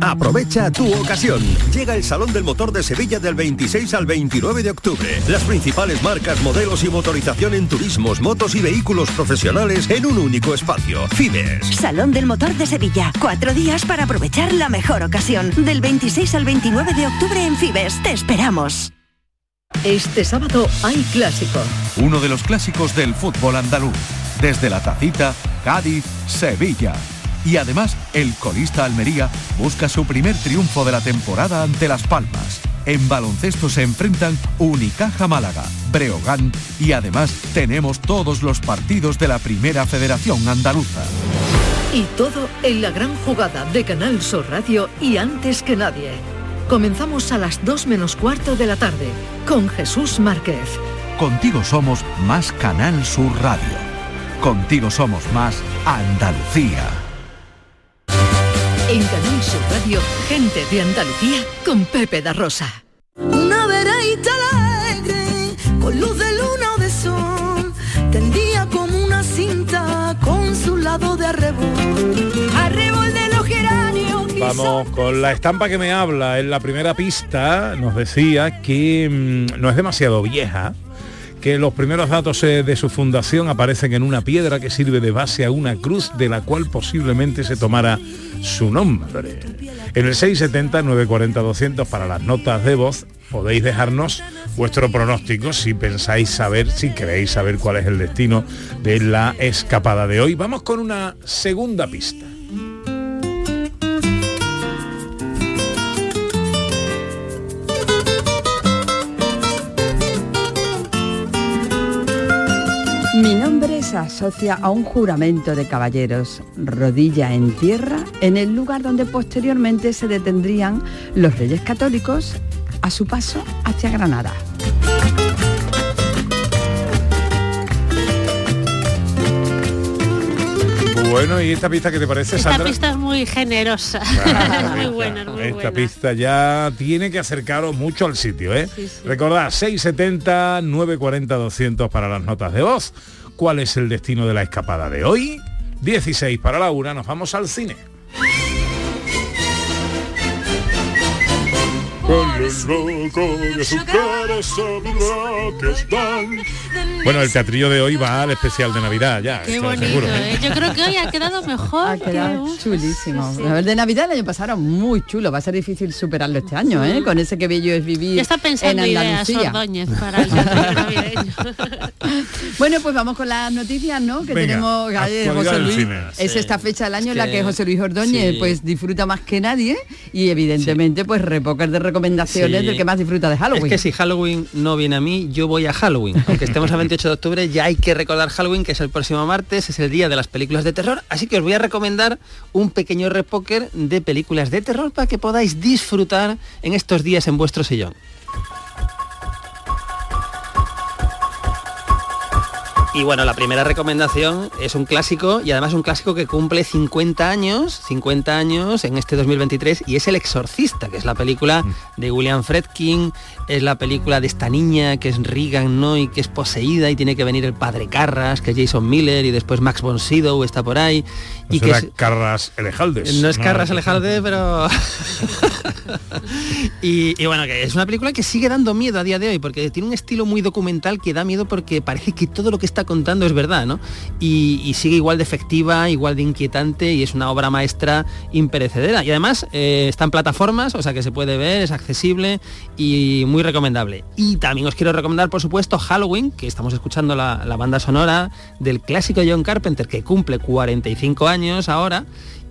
Aprovecha tu ocasión. Llega el Salón del Motor de Sevilla del 26 al 29 de octubre. Las principales marcas, modelos y motorización en turismos, motos y vehículos profesionales en un único espacio. Fibes. Salón del Motor de Sevilla. Cuatro días para aprovechar la mejor ocasión. Del 26 al 29 de octubre en Fibes. Te esperamos. Este sábado hay clásico. Uno de los clásicos del fútbol andaluz. Desde la tacita, Cádiz, Sevilla. Y además, el colista Almería busca su primer triunfo de la temporada ante Las Palmas. En baloncesto se enfrentan Unicaja Málaga, Breogán y además tenemos todos los partidos de la Primera Federación Andaluza. Y todo en la gran jugada de Canal Sur Radio y antes que nadie. Comenzamos a las 2 menos cuarto de la tarde con Jesús Márquez. Contigo somos más Canal Sur Radio. Contigo somos más Andalucía. En Canal Sur Radio, gente de Andalucía con Pepe da Rosa. Una veraita alegre, con luz de luna o de sol, tendía como una cinta con su lado de arrebol. Arrebol de los geranios. Vamos con la estampa que me habla. En la primera pista nos decía que mm, no es demasiado vieja, que los primeros datos eh, de su fundación aparecen en una piedra que sirve de base a una cruz de la cual posiblemente se tomara su nombre. En el 670-940-200 para las notas de voz podéis dejarnos vuestro pronóstico si pensáis saber, si queréis saber cuál es el destino de la escapada de hoy. Vamos con una segunda pista. Se asocia a un juramento de caballeros, rodilla en tierra, en el lugar donde posteriormente se detendrían los reyes católicos a su paso hacia Granada. Bueno, ¿y esta pista qué te parece, Esta Sandra? pista es muy generosa. Ah, *laughs* muy buena, muy Esta buena. pista ya tiene que acercaros mucho al sitio, ¿eh? Sí, sí. Recordad, 670 940 200 para las notas de voz. ¿Cuál es el destino de la escapada de hoy? 16 para la una, nos vamos al cine. Bueno, el teatrillo de hoy va al especial de Navidad ya. Qué bonito, seguro. ¿eh? Yo creo que hoy ha quedado mejor. Ha quedado que- chulísimo. sí, sí. El de Navidad el año pasado era muy chulo. Va a ser difícil superarlo este año, ¿eh? Con ese que bello es vivir Ya está pensando en ideas Andalucía. Ordóñez para el teatro navideño. *laughs* Bueno, pues vamos con las noticias, ¿no? Que Venga, tenemos eh, José Luis. cine. Es Sí. esta fecha del año en la que José Luis Ordóñez sí. pues disfruta más que nadie y evidentemente pues repocas de recomendaciones Sí. del que más disfruta de Halloween. Es que si Halloween no viene a mí, yo voy a Halloween. Aunque estemos a 28 de octubre, ya hay que recordar Halloween, que es el próximo martes, es el día de las películas de terror. Así que os voy a recomendar un pequeño repóker de películas de terror para que podáis disfrutar en estos días en vuestro sillón. Y bueno, la primera recomendación es un clásico y además un clásico que cumple 50 años, 50 años en este 2023 y es El Exorcista, que es la película de William Fredkin, es la película de esta niña que es Regan, ¿no? Y que es poseída y tiene que venir el padre Carras, que es Jason Miller y después Max von Sydow está por ahí y Y que es, Carras Elejaldes. no es Carras pero... *laughs* y, y bueno, que es una película que sigue dando miedo a día de hoy, porque tiene un estilo muy documental que da miedo porque parece que todo lo que está contando es verdad, ¿no? Y, y sigue igual de efectiva, igual de inquietante y es una obra maestra imperecedera. Y además eh, está en plataformas, o sea que se puede ver, es accesible y muy recomendable. Y también os quiero recomendar, por supuesto, Halloween, que estamos escuchando la, la banda sonora del clásico John Carpenter, que cumple 45 años ahora.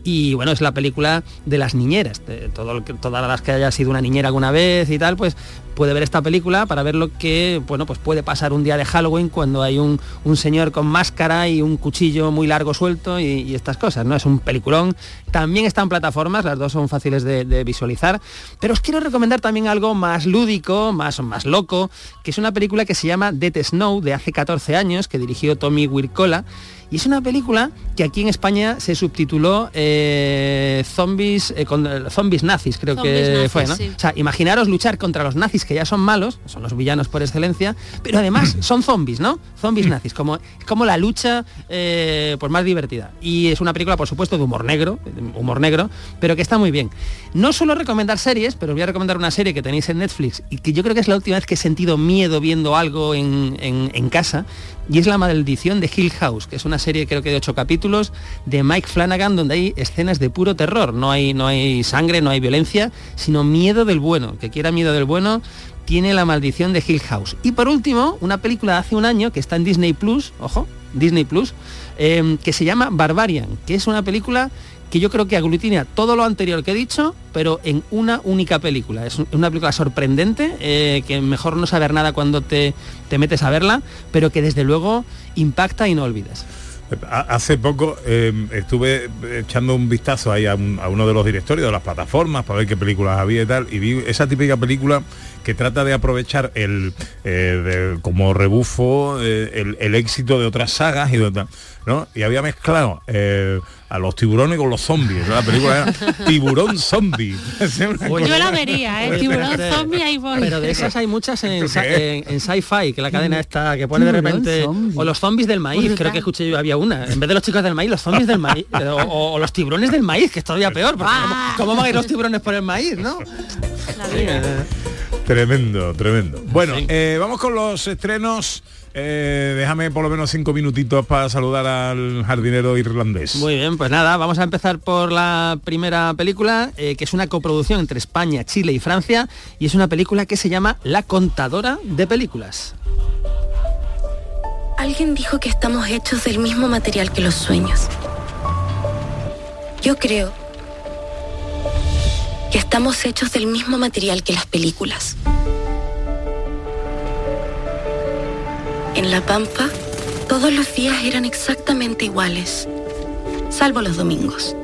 Y bueno, es la película de las niñeras. De todo todas las que haya sido una niñera alguna vez y tal, pues puede ver esta película para ver lo que bueno, pues puede pasar un día de Halloween cuando hay un, un señor con máscara y un cuchillo muy largo suelto y, y estas cosas. ¿no? Es un peliculón. También está en plataformas, las dos son fáciles de, de visualizar. Pero os quiero recomendar también algo más lúdico, más, más loco, que es una película que se llama Dead Snow de hace 14 años, que dirigió Tommy Wirkola. Y es una película que aquí en España se subtituló eh, Zombies, eh, con- eh, Zombies nazis, creo Zombies que nazis, fue, ¿no? sí. O sea, imaginaros luchar contra los nazis que ya son malos, son los villanos por excelencia, pero además *clears throat* son zombies, ¿no? Zombies *clears throat* nazis, como, como la lucha eh, pues más divertida. Y es una película, por supuesto, de humor negro, humor negro, pero que está muy bien. No suelo recomendar series, pero os voy a recomendar una serie que tenéis en Netflix y que yo creo que es la última vez que he sentido miedo viendo algo en, en- en casa, y es La maldición de Hill House, que es una serie creo que de ocho capítulos de Mike Flanagan donde hay escenas de puro terror. No hay, no hay sangre, no hay violencia, sino miedo del bueno. Que quiera miedo del bueno tiene La maldición de Hill House. Y por último, una película de hace un año que está en Disney Plus, ojo, Disney Plus, eh, que se llama Barbarian, que es una película que yo creo que aglutina todo lo anterior que he dicho, pero en una única película. Es un- una película sorprendente, eh, que mejor no saber nada cuando te, te metes a verla, pero que desde luego impacta y no olvidas. Ha- Hace poco eh, estuve echando un vistazo ahí a uno de los directorios de las plataformas para ver qué películas había y tal, y vi esa típica película que trata de aprovechar el eh, de- como rebufo eh, el, el éxito de otras sagas y de otra- ¿no? Y había mezclado eh, a los tiburones con los zombies. ¿no? La película era *laughs* Tiburón Zombie. *laughs* Yo la vería, ¿eh? Tiburón pero- zombie, ahí voy. Pero de esas hay muchas en, ¿Esto sa- qué en, en sci-fi, que la cadena esta que pone de repente. zombie. O los zombies del maíz, creo que escuché yo, había una. En vez de los chicos del maíz, los zombies del maíz. *laughs* O, los tiburones del maíz, que es todavía peor. Porque ¿cómo, cómo van a ir los tiburones por el maíz, no? La vida. Tremendo, tremendo. Bueno, eh, vamos con los estrenos Eh, déjame por lo menos cinco minutitos para saludar al jardinero irlandés. Muy bien, pues nada, vamos a empezar por la primera película, eh, que es una coproducción entre España, Chile y Francia, y es una película que se llama La contadora de películas. Alguien dijo que estamos hechos del mismo material que los sueños. Yo creo estamos hechos del mismo material que las películas. En La Pampa, todos los días eran exactamente iguales, salvo los domingos.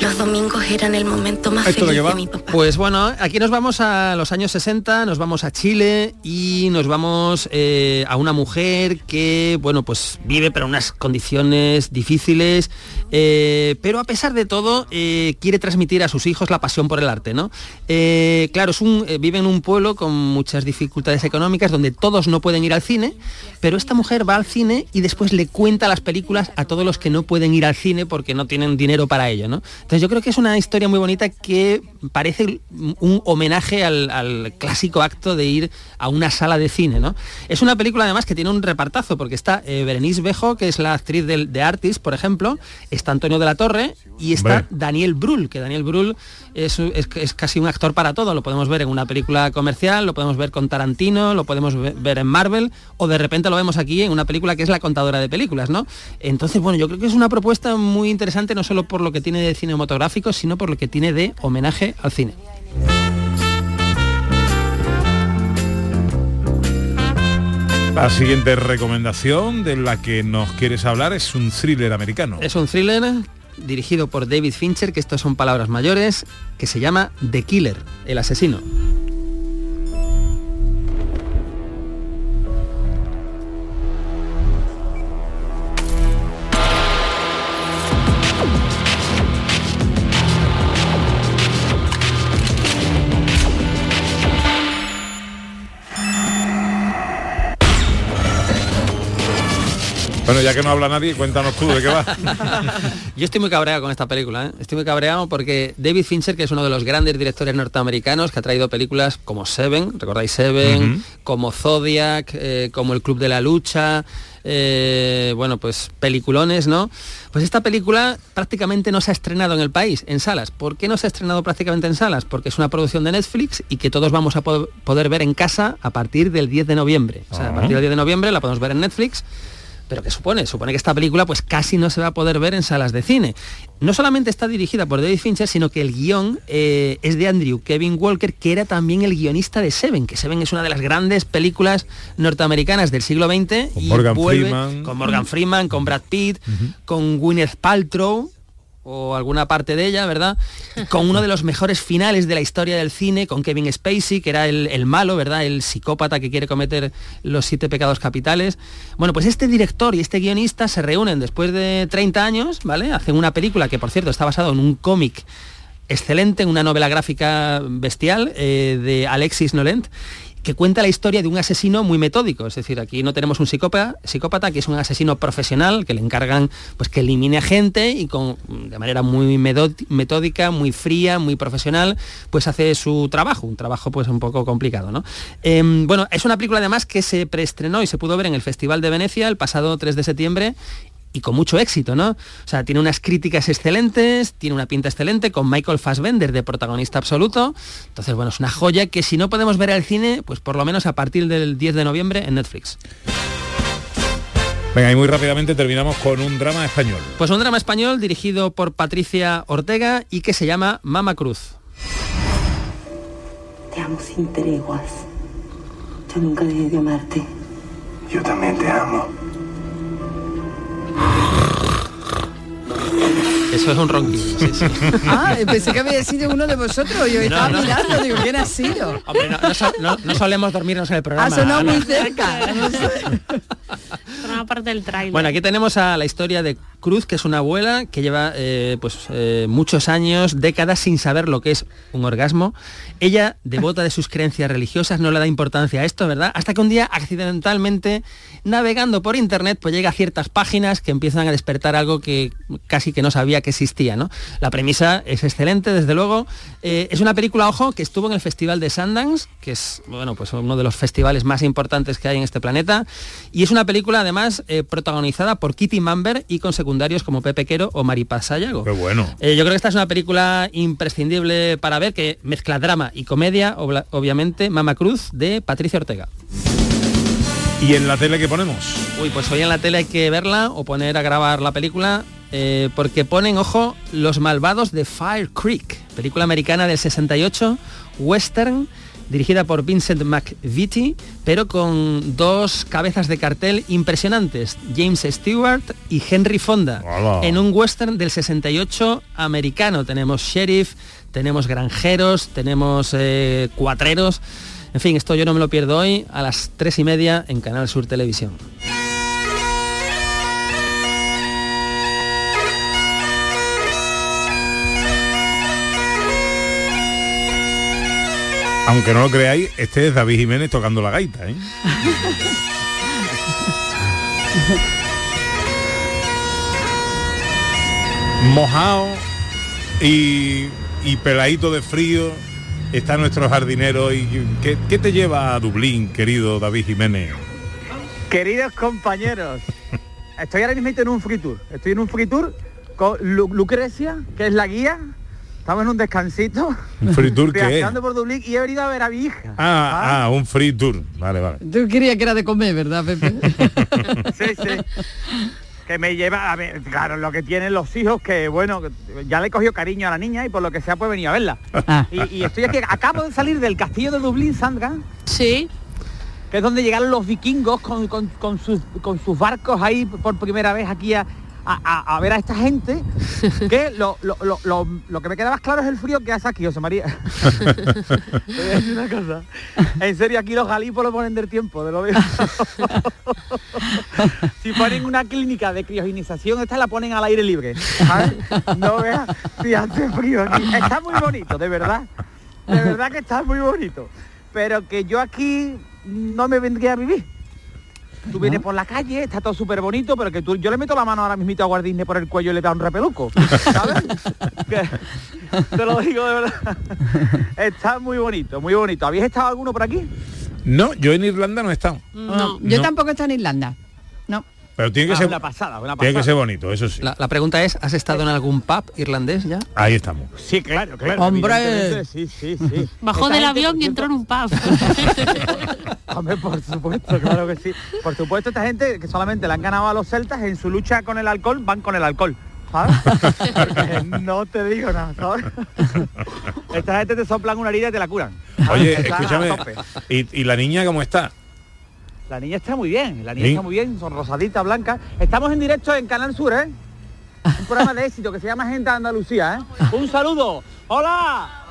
Los domingos eran el momento más ¿Esto de feliz de mi papá. Pues bueno, aquí nos vamos a los años 60, nos vamos a Chile y nos vamos eh, a una mujer que, bueno, pues vive pero unas condiciones difíciles, eh, pero a pesar de todo eh, quiere transmitir a sus hijos la pasión por el arte, ¿no? Claro, es un, vive en un pueblo con muchas dificultades económicas donde todos no pueden ir al cine, pero esta mujer va al cine y después le cuenta las películas a todos los que no pueden ir al cine porque no tienen dinero para ello, ¿no? Entonces yo creo que es una historia muy bonita que parece un homenaje al, al clásico acto de ir a una sala de cine, ¿no? Es una película además que tiene un repartazo porque está eh, Berenice Bejo, que es la actriz del- de Artist, por ejemplo, está Antonio de la Torre y está Hombre. Daniel Brühl, que Daniel Brühl es, es- es casi un actor para todo, lo podemos ver en una película comercial, lo podemos ver con Tarantino, lo podemos ve- ver en Marvel o de repente lo vemos aquí en una película que es La contadora de películas, ¿no? Entonces, bueno, yo creo que es una propuesta muy interesante no solo por lo que tiene de cinematográfico, sino por lo que tiene de homenaje al cine. La siguiente recomendación de la que nos quieres hablar es un thriller americano. Es un thriller dirigido por David Fincher, que estas son palabras mayores, que se llama The Killer, el asesino. Bueno, ya que no habla nadie, cuéntanos tú de qué va. *laughs* Yo estoy muy cabreado con esta película, ¿eh? estoy muy cabreado porque David Fincher, que es uno de los grandes directores norteamericanos, que ha traído películas como Seven, ¿recordáis Seven? Como Zodiac, eh, como El Club de la Lucha, eh, bueno, pues peliculones, ¿no? Pues esta película prácticamente no se ha estrenado en el país, en salas. ¿Por qué no se ha estrenado prácticamente en salas? Porque es una producción de Netflix y que todos vamos a po- poder ver en casa a partir del 10 de noviembre. O sea, a Ah. partir del 10 de noviembre la podemos ver en Netflix. Pero ¿qué supone? Supone que esta película pues casi no se va a poder ver en salas de cine. No solamente está dirigida por David Fincher, sino que el guion eh, es de Andrew Kevin Walker, que era también el guionista de Seven, que Seven es una de las grandes películas norteamericanas del siglo XX. Con y Morgan vuelve- Freeman. Con Morgan Freeman, con Brad Pitt, con Gwyneth Paltrow o alguna parte de ella, ¿verdad? Con uno de los mejores finales de la historia del cine, con Kevin Spacey, que era el, el malo, ¿verdad? El psicópata que quiere cometer los siete pecados capitales. Bueno, pues este director y este guionista se reúnen después de 30 años, ¿vale? Hacen una película que, por cierto, está basado en un cómic excelente, una novela gráfica bestial eh, de Alexis Nolent que cuenta la historia de un asesino muy metódico, es decir, aquí no tenemos un psicópata, psicópata que es un asesino profesional que le encargan pues que elimine a gente y con de manera muy metódica, muy fría, muy profesional, pues hace su trabajo, un trabajo pues un poco complicado, ¿no? Em, bueno, es una película además que se preestrenó y se pudo ver en el Festival de Venecia el pasado 3 de septiembre y con mucho éxito, ¿no? O sea, tiene unas críticas excelentes, tiene una pinta excelente, con Michael Fassbender de protagonista absoluto. Entonces, bueno, es una joya que si no podemos ver al cine, pues por lo menos a partir del 10 de noviembre en Netflix. Venga, y muy rápidamente terminamos con un drama español. Pues un drama español dirigido por Patricia Ortega y que se llama Mama Cruz. Te amo sin treguas. Yo nunca dejé de amarte. Yo también te amo. Eso es un ronquido. sí, sí. *laughs* Ah, pensé que había sido uno de vosotros. Yo estaba no. mirando, digo, ¿quién ha sido? Hombre, no, no so- no- no solemos dormirnos en el programa. Ha sonado muy cerca. *laughs* Forma parte del tráiler. Bueno, aquí tenemos a la historia de Cruz, que es una abuela que lleva eh, pues, eh, muchos años, décadas sin saber lo que es un orgasmo. Ella, devota de sus creencias religiosas, no le da importancia a esto, ¿verdad? Hasta que un día, accidentalmente, navegando por internet, pues llega a ciertas páginas que empiezan a despertar algo que casi que no sabía que existía, ¿no? La premisa es excelente, desde luego. Eh, es una película, ojo, que estuvo en el Festival de Sundance, que es bueno, pues uno de los festivales más importantes que hay en este planeta. Y es una película, además, eh, protagonizada por Kitty Mamber y con secundarios como Pepe Quero o Maripaz Sayago. Qué bueno. Eh, yo creo que esta es una película imprescindible para ver, que mezcla drama y comedia, obla- obviamente, Mama Cruz, de Patricia Ortega. ¿Y en la tele qué ponemos? Uy, pues hoy en la tele hay que verla o poner a grabar la película eh, porque ponen, ojo, Los Malvados de Fire Creek, película americana del 68, western, dirigida por Vincent McVitie, pero con dos cabezas de cartel impresionantes, James Stewart y Henry Fonda. Hola. En un western del 68 americano tenemos sheriff, tenemos granjeros, tenemos eh, cuatreros. En fin, esto yo no me lo pierdo hoy a las tres y media en Canal Sur Televisión. Aunque no lo creáis, este es David Jiménez tocando la gaita, ¿eh? *laughs* Mojado y, y peladito de frío está nuestro jardinero. Y, ¿qué, qué te lleva a Dublín, querido David Jiménez? Queridos compañeros, estoy ahora mismo en un free tour. Estoy en un free tour con Lu- Lucrecia, que es la guía. Estamos en un descansito. ¿Un free tour qué es? Viajando por Dublín y he venido a ver a mi hija. Ah, ah, un free tour. Vale, vale. Tú querías que era de comer, ¿verdad, Pepe? *laughs* Sí, sí. Que me lleva a ver, claro, lo que tienen los hijos, que bueno, ya le he cogido cariño a la niña y por lo que sea pues venía a verla. Ah. Y, y estoy aquí, acabo de salir del castillo de Dublín, Sandra. Sí. Que es donde llegaron los vikingos con, con- con sus, con sus barcos ahí por primera vez aquí a, a- a- a ver a esta gente. *laughs* Que lo, lo- lo- lo- lo que me queda más claro es el frío que hace aquí, José María. *laughs* Una cosa. En serio, aquí los galipos lo ponen del tiempo, de lo veo. *laughs* si ponen una clínica de criogenización, esta la ponen al aire libre. ¿sabes? No veas si hace frío aquí. Está muy bonito, de verdad. De verdad que está muy bonito. Pero que yo aquí no me vendría a vivir. Tú vienes por la calle, está todo súper bonito, pero que tú, yo le meto la mano ahora mismito a Guardisne por el cuello y le da un repeluco. ¿Sabes? *laughs* Que- te lo digo de verdad. Está muy bonito, muy bonito. ¿Habéis estado alguno por aquí? No, yo en Irlanda no he estado. No, yo No. tampoco he estado en Irlanda. Pero tiene que Ah, ser una pasada, una Tiene que ser bonito, eso sí. La, la pregunta es, ¿has estado en algún pub irlandés ya? Ahí estamos. Sí, claro, claro. Hombre. Sí, sí, sí. *laughs* Bajó Esta del avión y entró en un pub. *laughs* Hombre, por supuesto, claro que sí. Por supuesto, esta gente que solamente le han ganado a los celtas en su lucha con el alcohol, van con el alcohol. *laughs* No te digo nada, ¿sabes? Esta gente te soplan una herida y te la curan. ¿sabes? Oye, escúchame. ¿y, y la niña cómo está? La niña está muy bien, la niña Sí. está muy bien, son rosadita, blanca. Estamos en directo en Canal Sur, ¿eh? Un programa de éxito que se llama Gente de Andalucía, ¿eh? Un saludo. ¡Hola!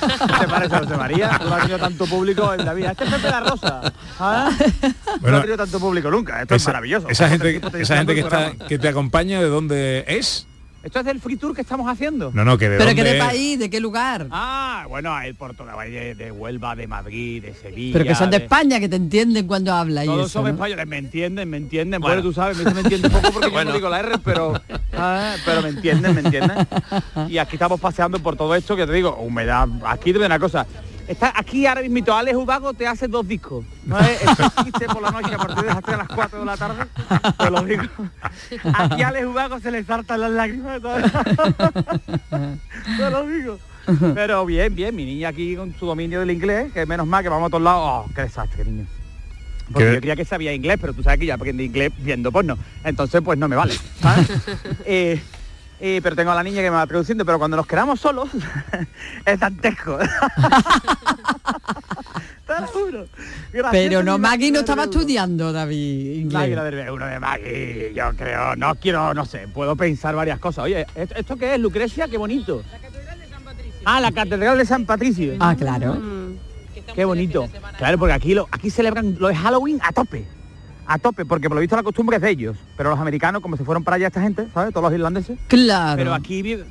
¿Qué te parece, José María? No ha tenido tanto público en la vida. Este es Pepe la Rosa. ¿ah? no Bueno, ha tenido tanto público nunca. Esto es maravilloso. Esa gente, esa está, que te acompaña, ¿de dónde es? Esto es del free tour que estamos haciendo. No, no, que de ¿Pero dónde qué de es. país? ¿De qué lugar? Ah, bueno, el por toda de, de Huelva, de Madrid, de Sevilla. Pero que son de España, que te entienden cuando hablas Todos ¿no? españoles, me entienden, me entienden. Bueno. Bueno, tú sabes, me, me entienden poco porque *laughs* yo Bueno. no digo la R, pero, *laughs* ah, pero me entienden, me entienden. Y aquí estamos paseando por todo esto que te digo, humedad. Aquí te una cosa. Está aquí ahora mismo Alex Ubago te hace dos discos. No es por la noche a partir de las 3 a las 4 de la tarde. Te lo digo. Aquí a Alex Ubago se le saltan las lágrimas. *laughs* Te lo digo. Pero bien, bien, mi niña aquí con su dominio del inglés, que menos mal que vamos a todos lados. Oh, qué desastre, niño. Porque ¿Qué? yo creía que sabía inglés, pero tú sabes que ya aprendí inglés viendo porno. Entonces, pues no me vale. ¿sabes? *laughs* Eh, eh, pero tengo a la niña que me va traduciendo, pero cuando nos quedamos solos, *laughs* es dantesco. *laughs* Te lo juro. Gracioso Pero no, Maggie no la estaba estudiando, David, Maggie, inglés. la del uno de Maggie, yo creo, no quiero, no sé, puedo pensar varias cosas. Oye, ¿esto, esto qué es, Lucrecia? Qué bonito. Ah, la Catedral de San Patricio. Ah, claro. Qué bonito. Claro, porque aquí lo, aquí celebran lo de Halloween a tope. A tope, porque por lo visto la costumbre es de ellos, pero los americanos, como se fueron para allá esta gente, ¿sabes? Todos los irlandeses. Claro. Pero aquí vi-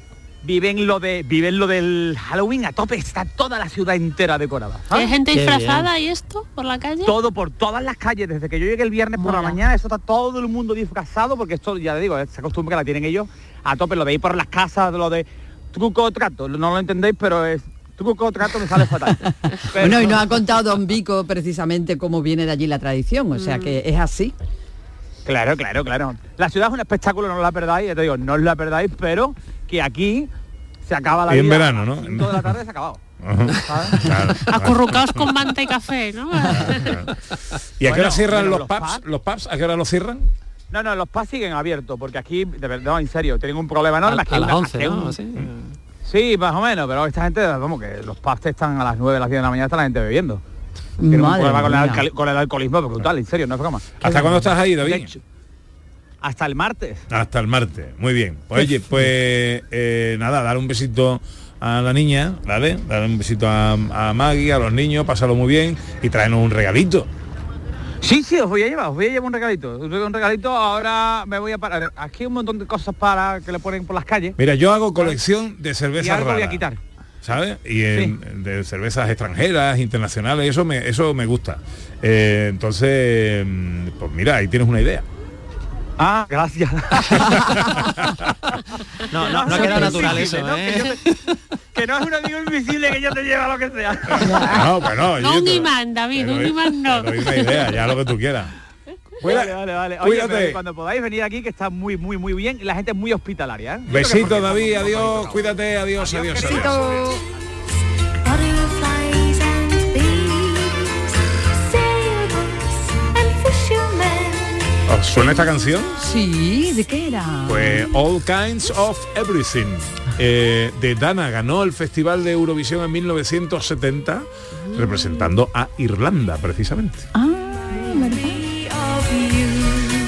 viven lo de viven lo del Halloween a tope, está toda la ciudad entera decorada. ¿sabes? ¿Hay gente disfrazada y esto por la calle? Todo por todas las calles, desde que yo llegué el viernes por la mañana, eso está todo el mundo disfrazado, porque esto, ya te digo, esa costumbre la tienen ellos a tope, lo veis por las casas, lo de truco o trato, no lo entendéis, pero es truco o trato me sale fatal. Pero- *laughs* Bueno, y nos ha contado Don Vico precisamente cómo viene de allí la tradición, o sea que es así. Claro, claro, claro. La ciudad es un espectáculo, no la perdáis, ya te digo, no os la perdáis, pero que aquí se acaba la Y en vida verano, ¿no? de la tarde se ha acabado. *laughs* *laughs* Claro. Acurrucaos con manta y café, ¿no? ¿Y a qué Bueno, hora cierran los, los pubs? ¿Los pubs a qué hora los cierran? No, no, los PAS siguen abiertos, porque aquí, de verdad, no, en serio, tienen un problema enorme. A las una- 11, aquí hay ¿no? un- Así. Sí, más o menos, pero esta gente, vamos, que los pubs están a las 9, a las 10 de la mañana, está la gente bebiendo. Tienen un problema con el, con alcoholismo brutal, en serio, no es broma. ¿Hasta cuándo estás ahí, David? Hasta el martes. Hasta el martes. Muy bien. Pues, oye, pues eh, nada, dar un besito a la niña, ¿vale? Dar un besito a, a Maggie, a los niños, pásalo muy bien y tráenos un regalito. Sí, sí, os voy a llevar, os voy a llevar un regalito. Un regalito, ahora me voy a parar. Aquí hay un montón de cosas para que le ponen por las calles. Mira, yo hago colección de y cervezas algo voy a quitar. ¿sabes? Y en- de cervezas extranjeras, internacionales, eso me, eso me gusta. Eh, entonces, mm, pues mira, ahí tienes una idea. Ah, gracias. No, no, no ha quedado natural eso, ¿no? ¿eh? Que, yo te- que no es un amigo invisible que yo te lleva lo que sea. No, bueno, No un imán, David, un imán no. una idea, ya lo que tú quieras. Vale, vale, vale. Oye, cuídate. pero cuando podáis venir aquí, que está muy, muy, muy bien, y la gente es muy hospitalaria. ¿eh? Besito, David, adiós, cuídate, adiós, adiós. adiós. ¿Os suena esta canción? Sí, ¿de qué era? Pues All Kinds of Everything. eh, de Dana ganó el Festival de Eurovisión en 1970 representando a Irlanda precisamente.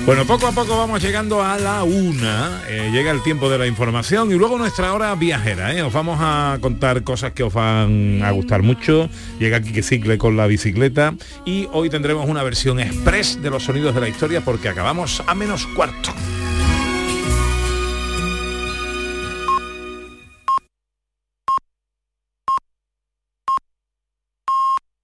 Bueno, poco a poco vamos llegando a la una, eh, llega el tiempo de la información y luego nuestra hora viajera, ¿eh? os vamos a contar cosas que os van a gustar mucho, llega aquí que cicle con la bicicleta y hoy tendremos una versión express de los sonidos de la historia porque acabamos a menos cuarto.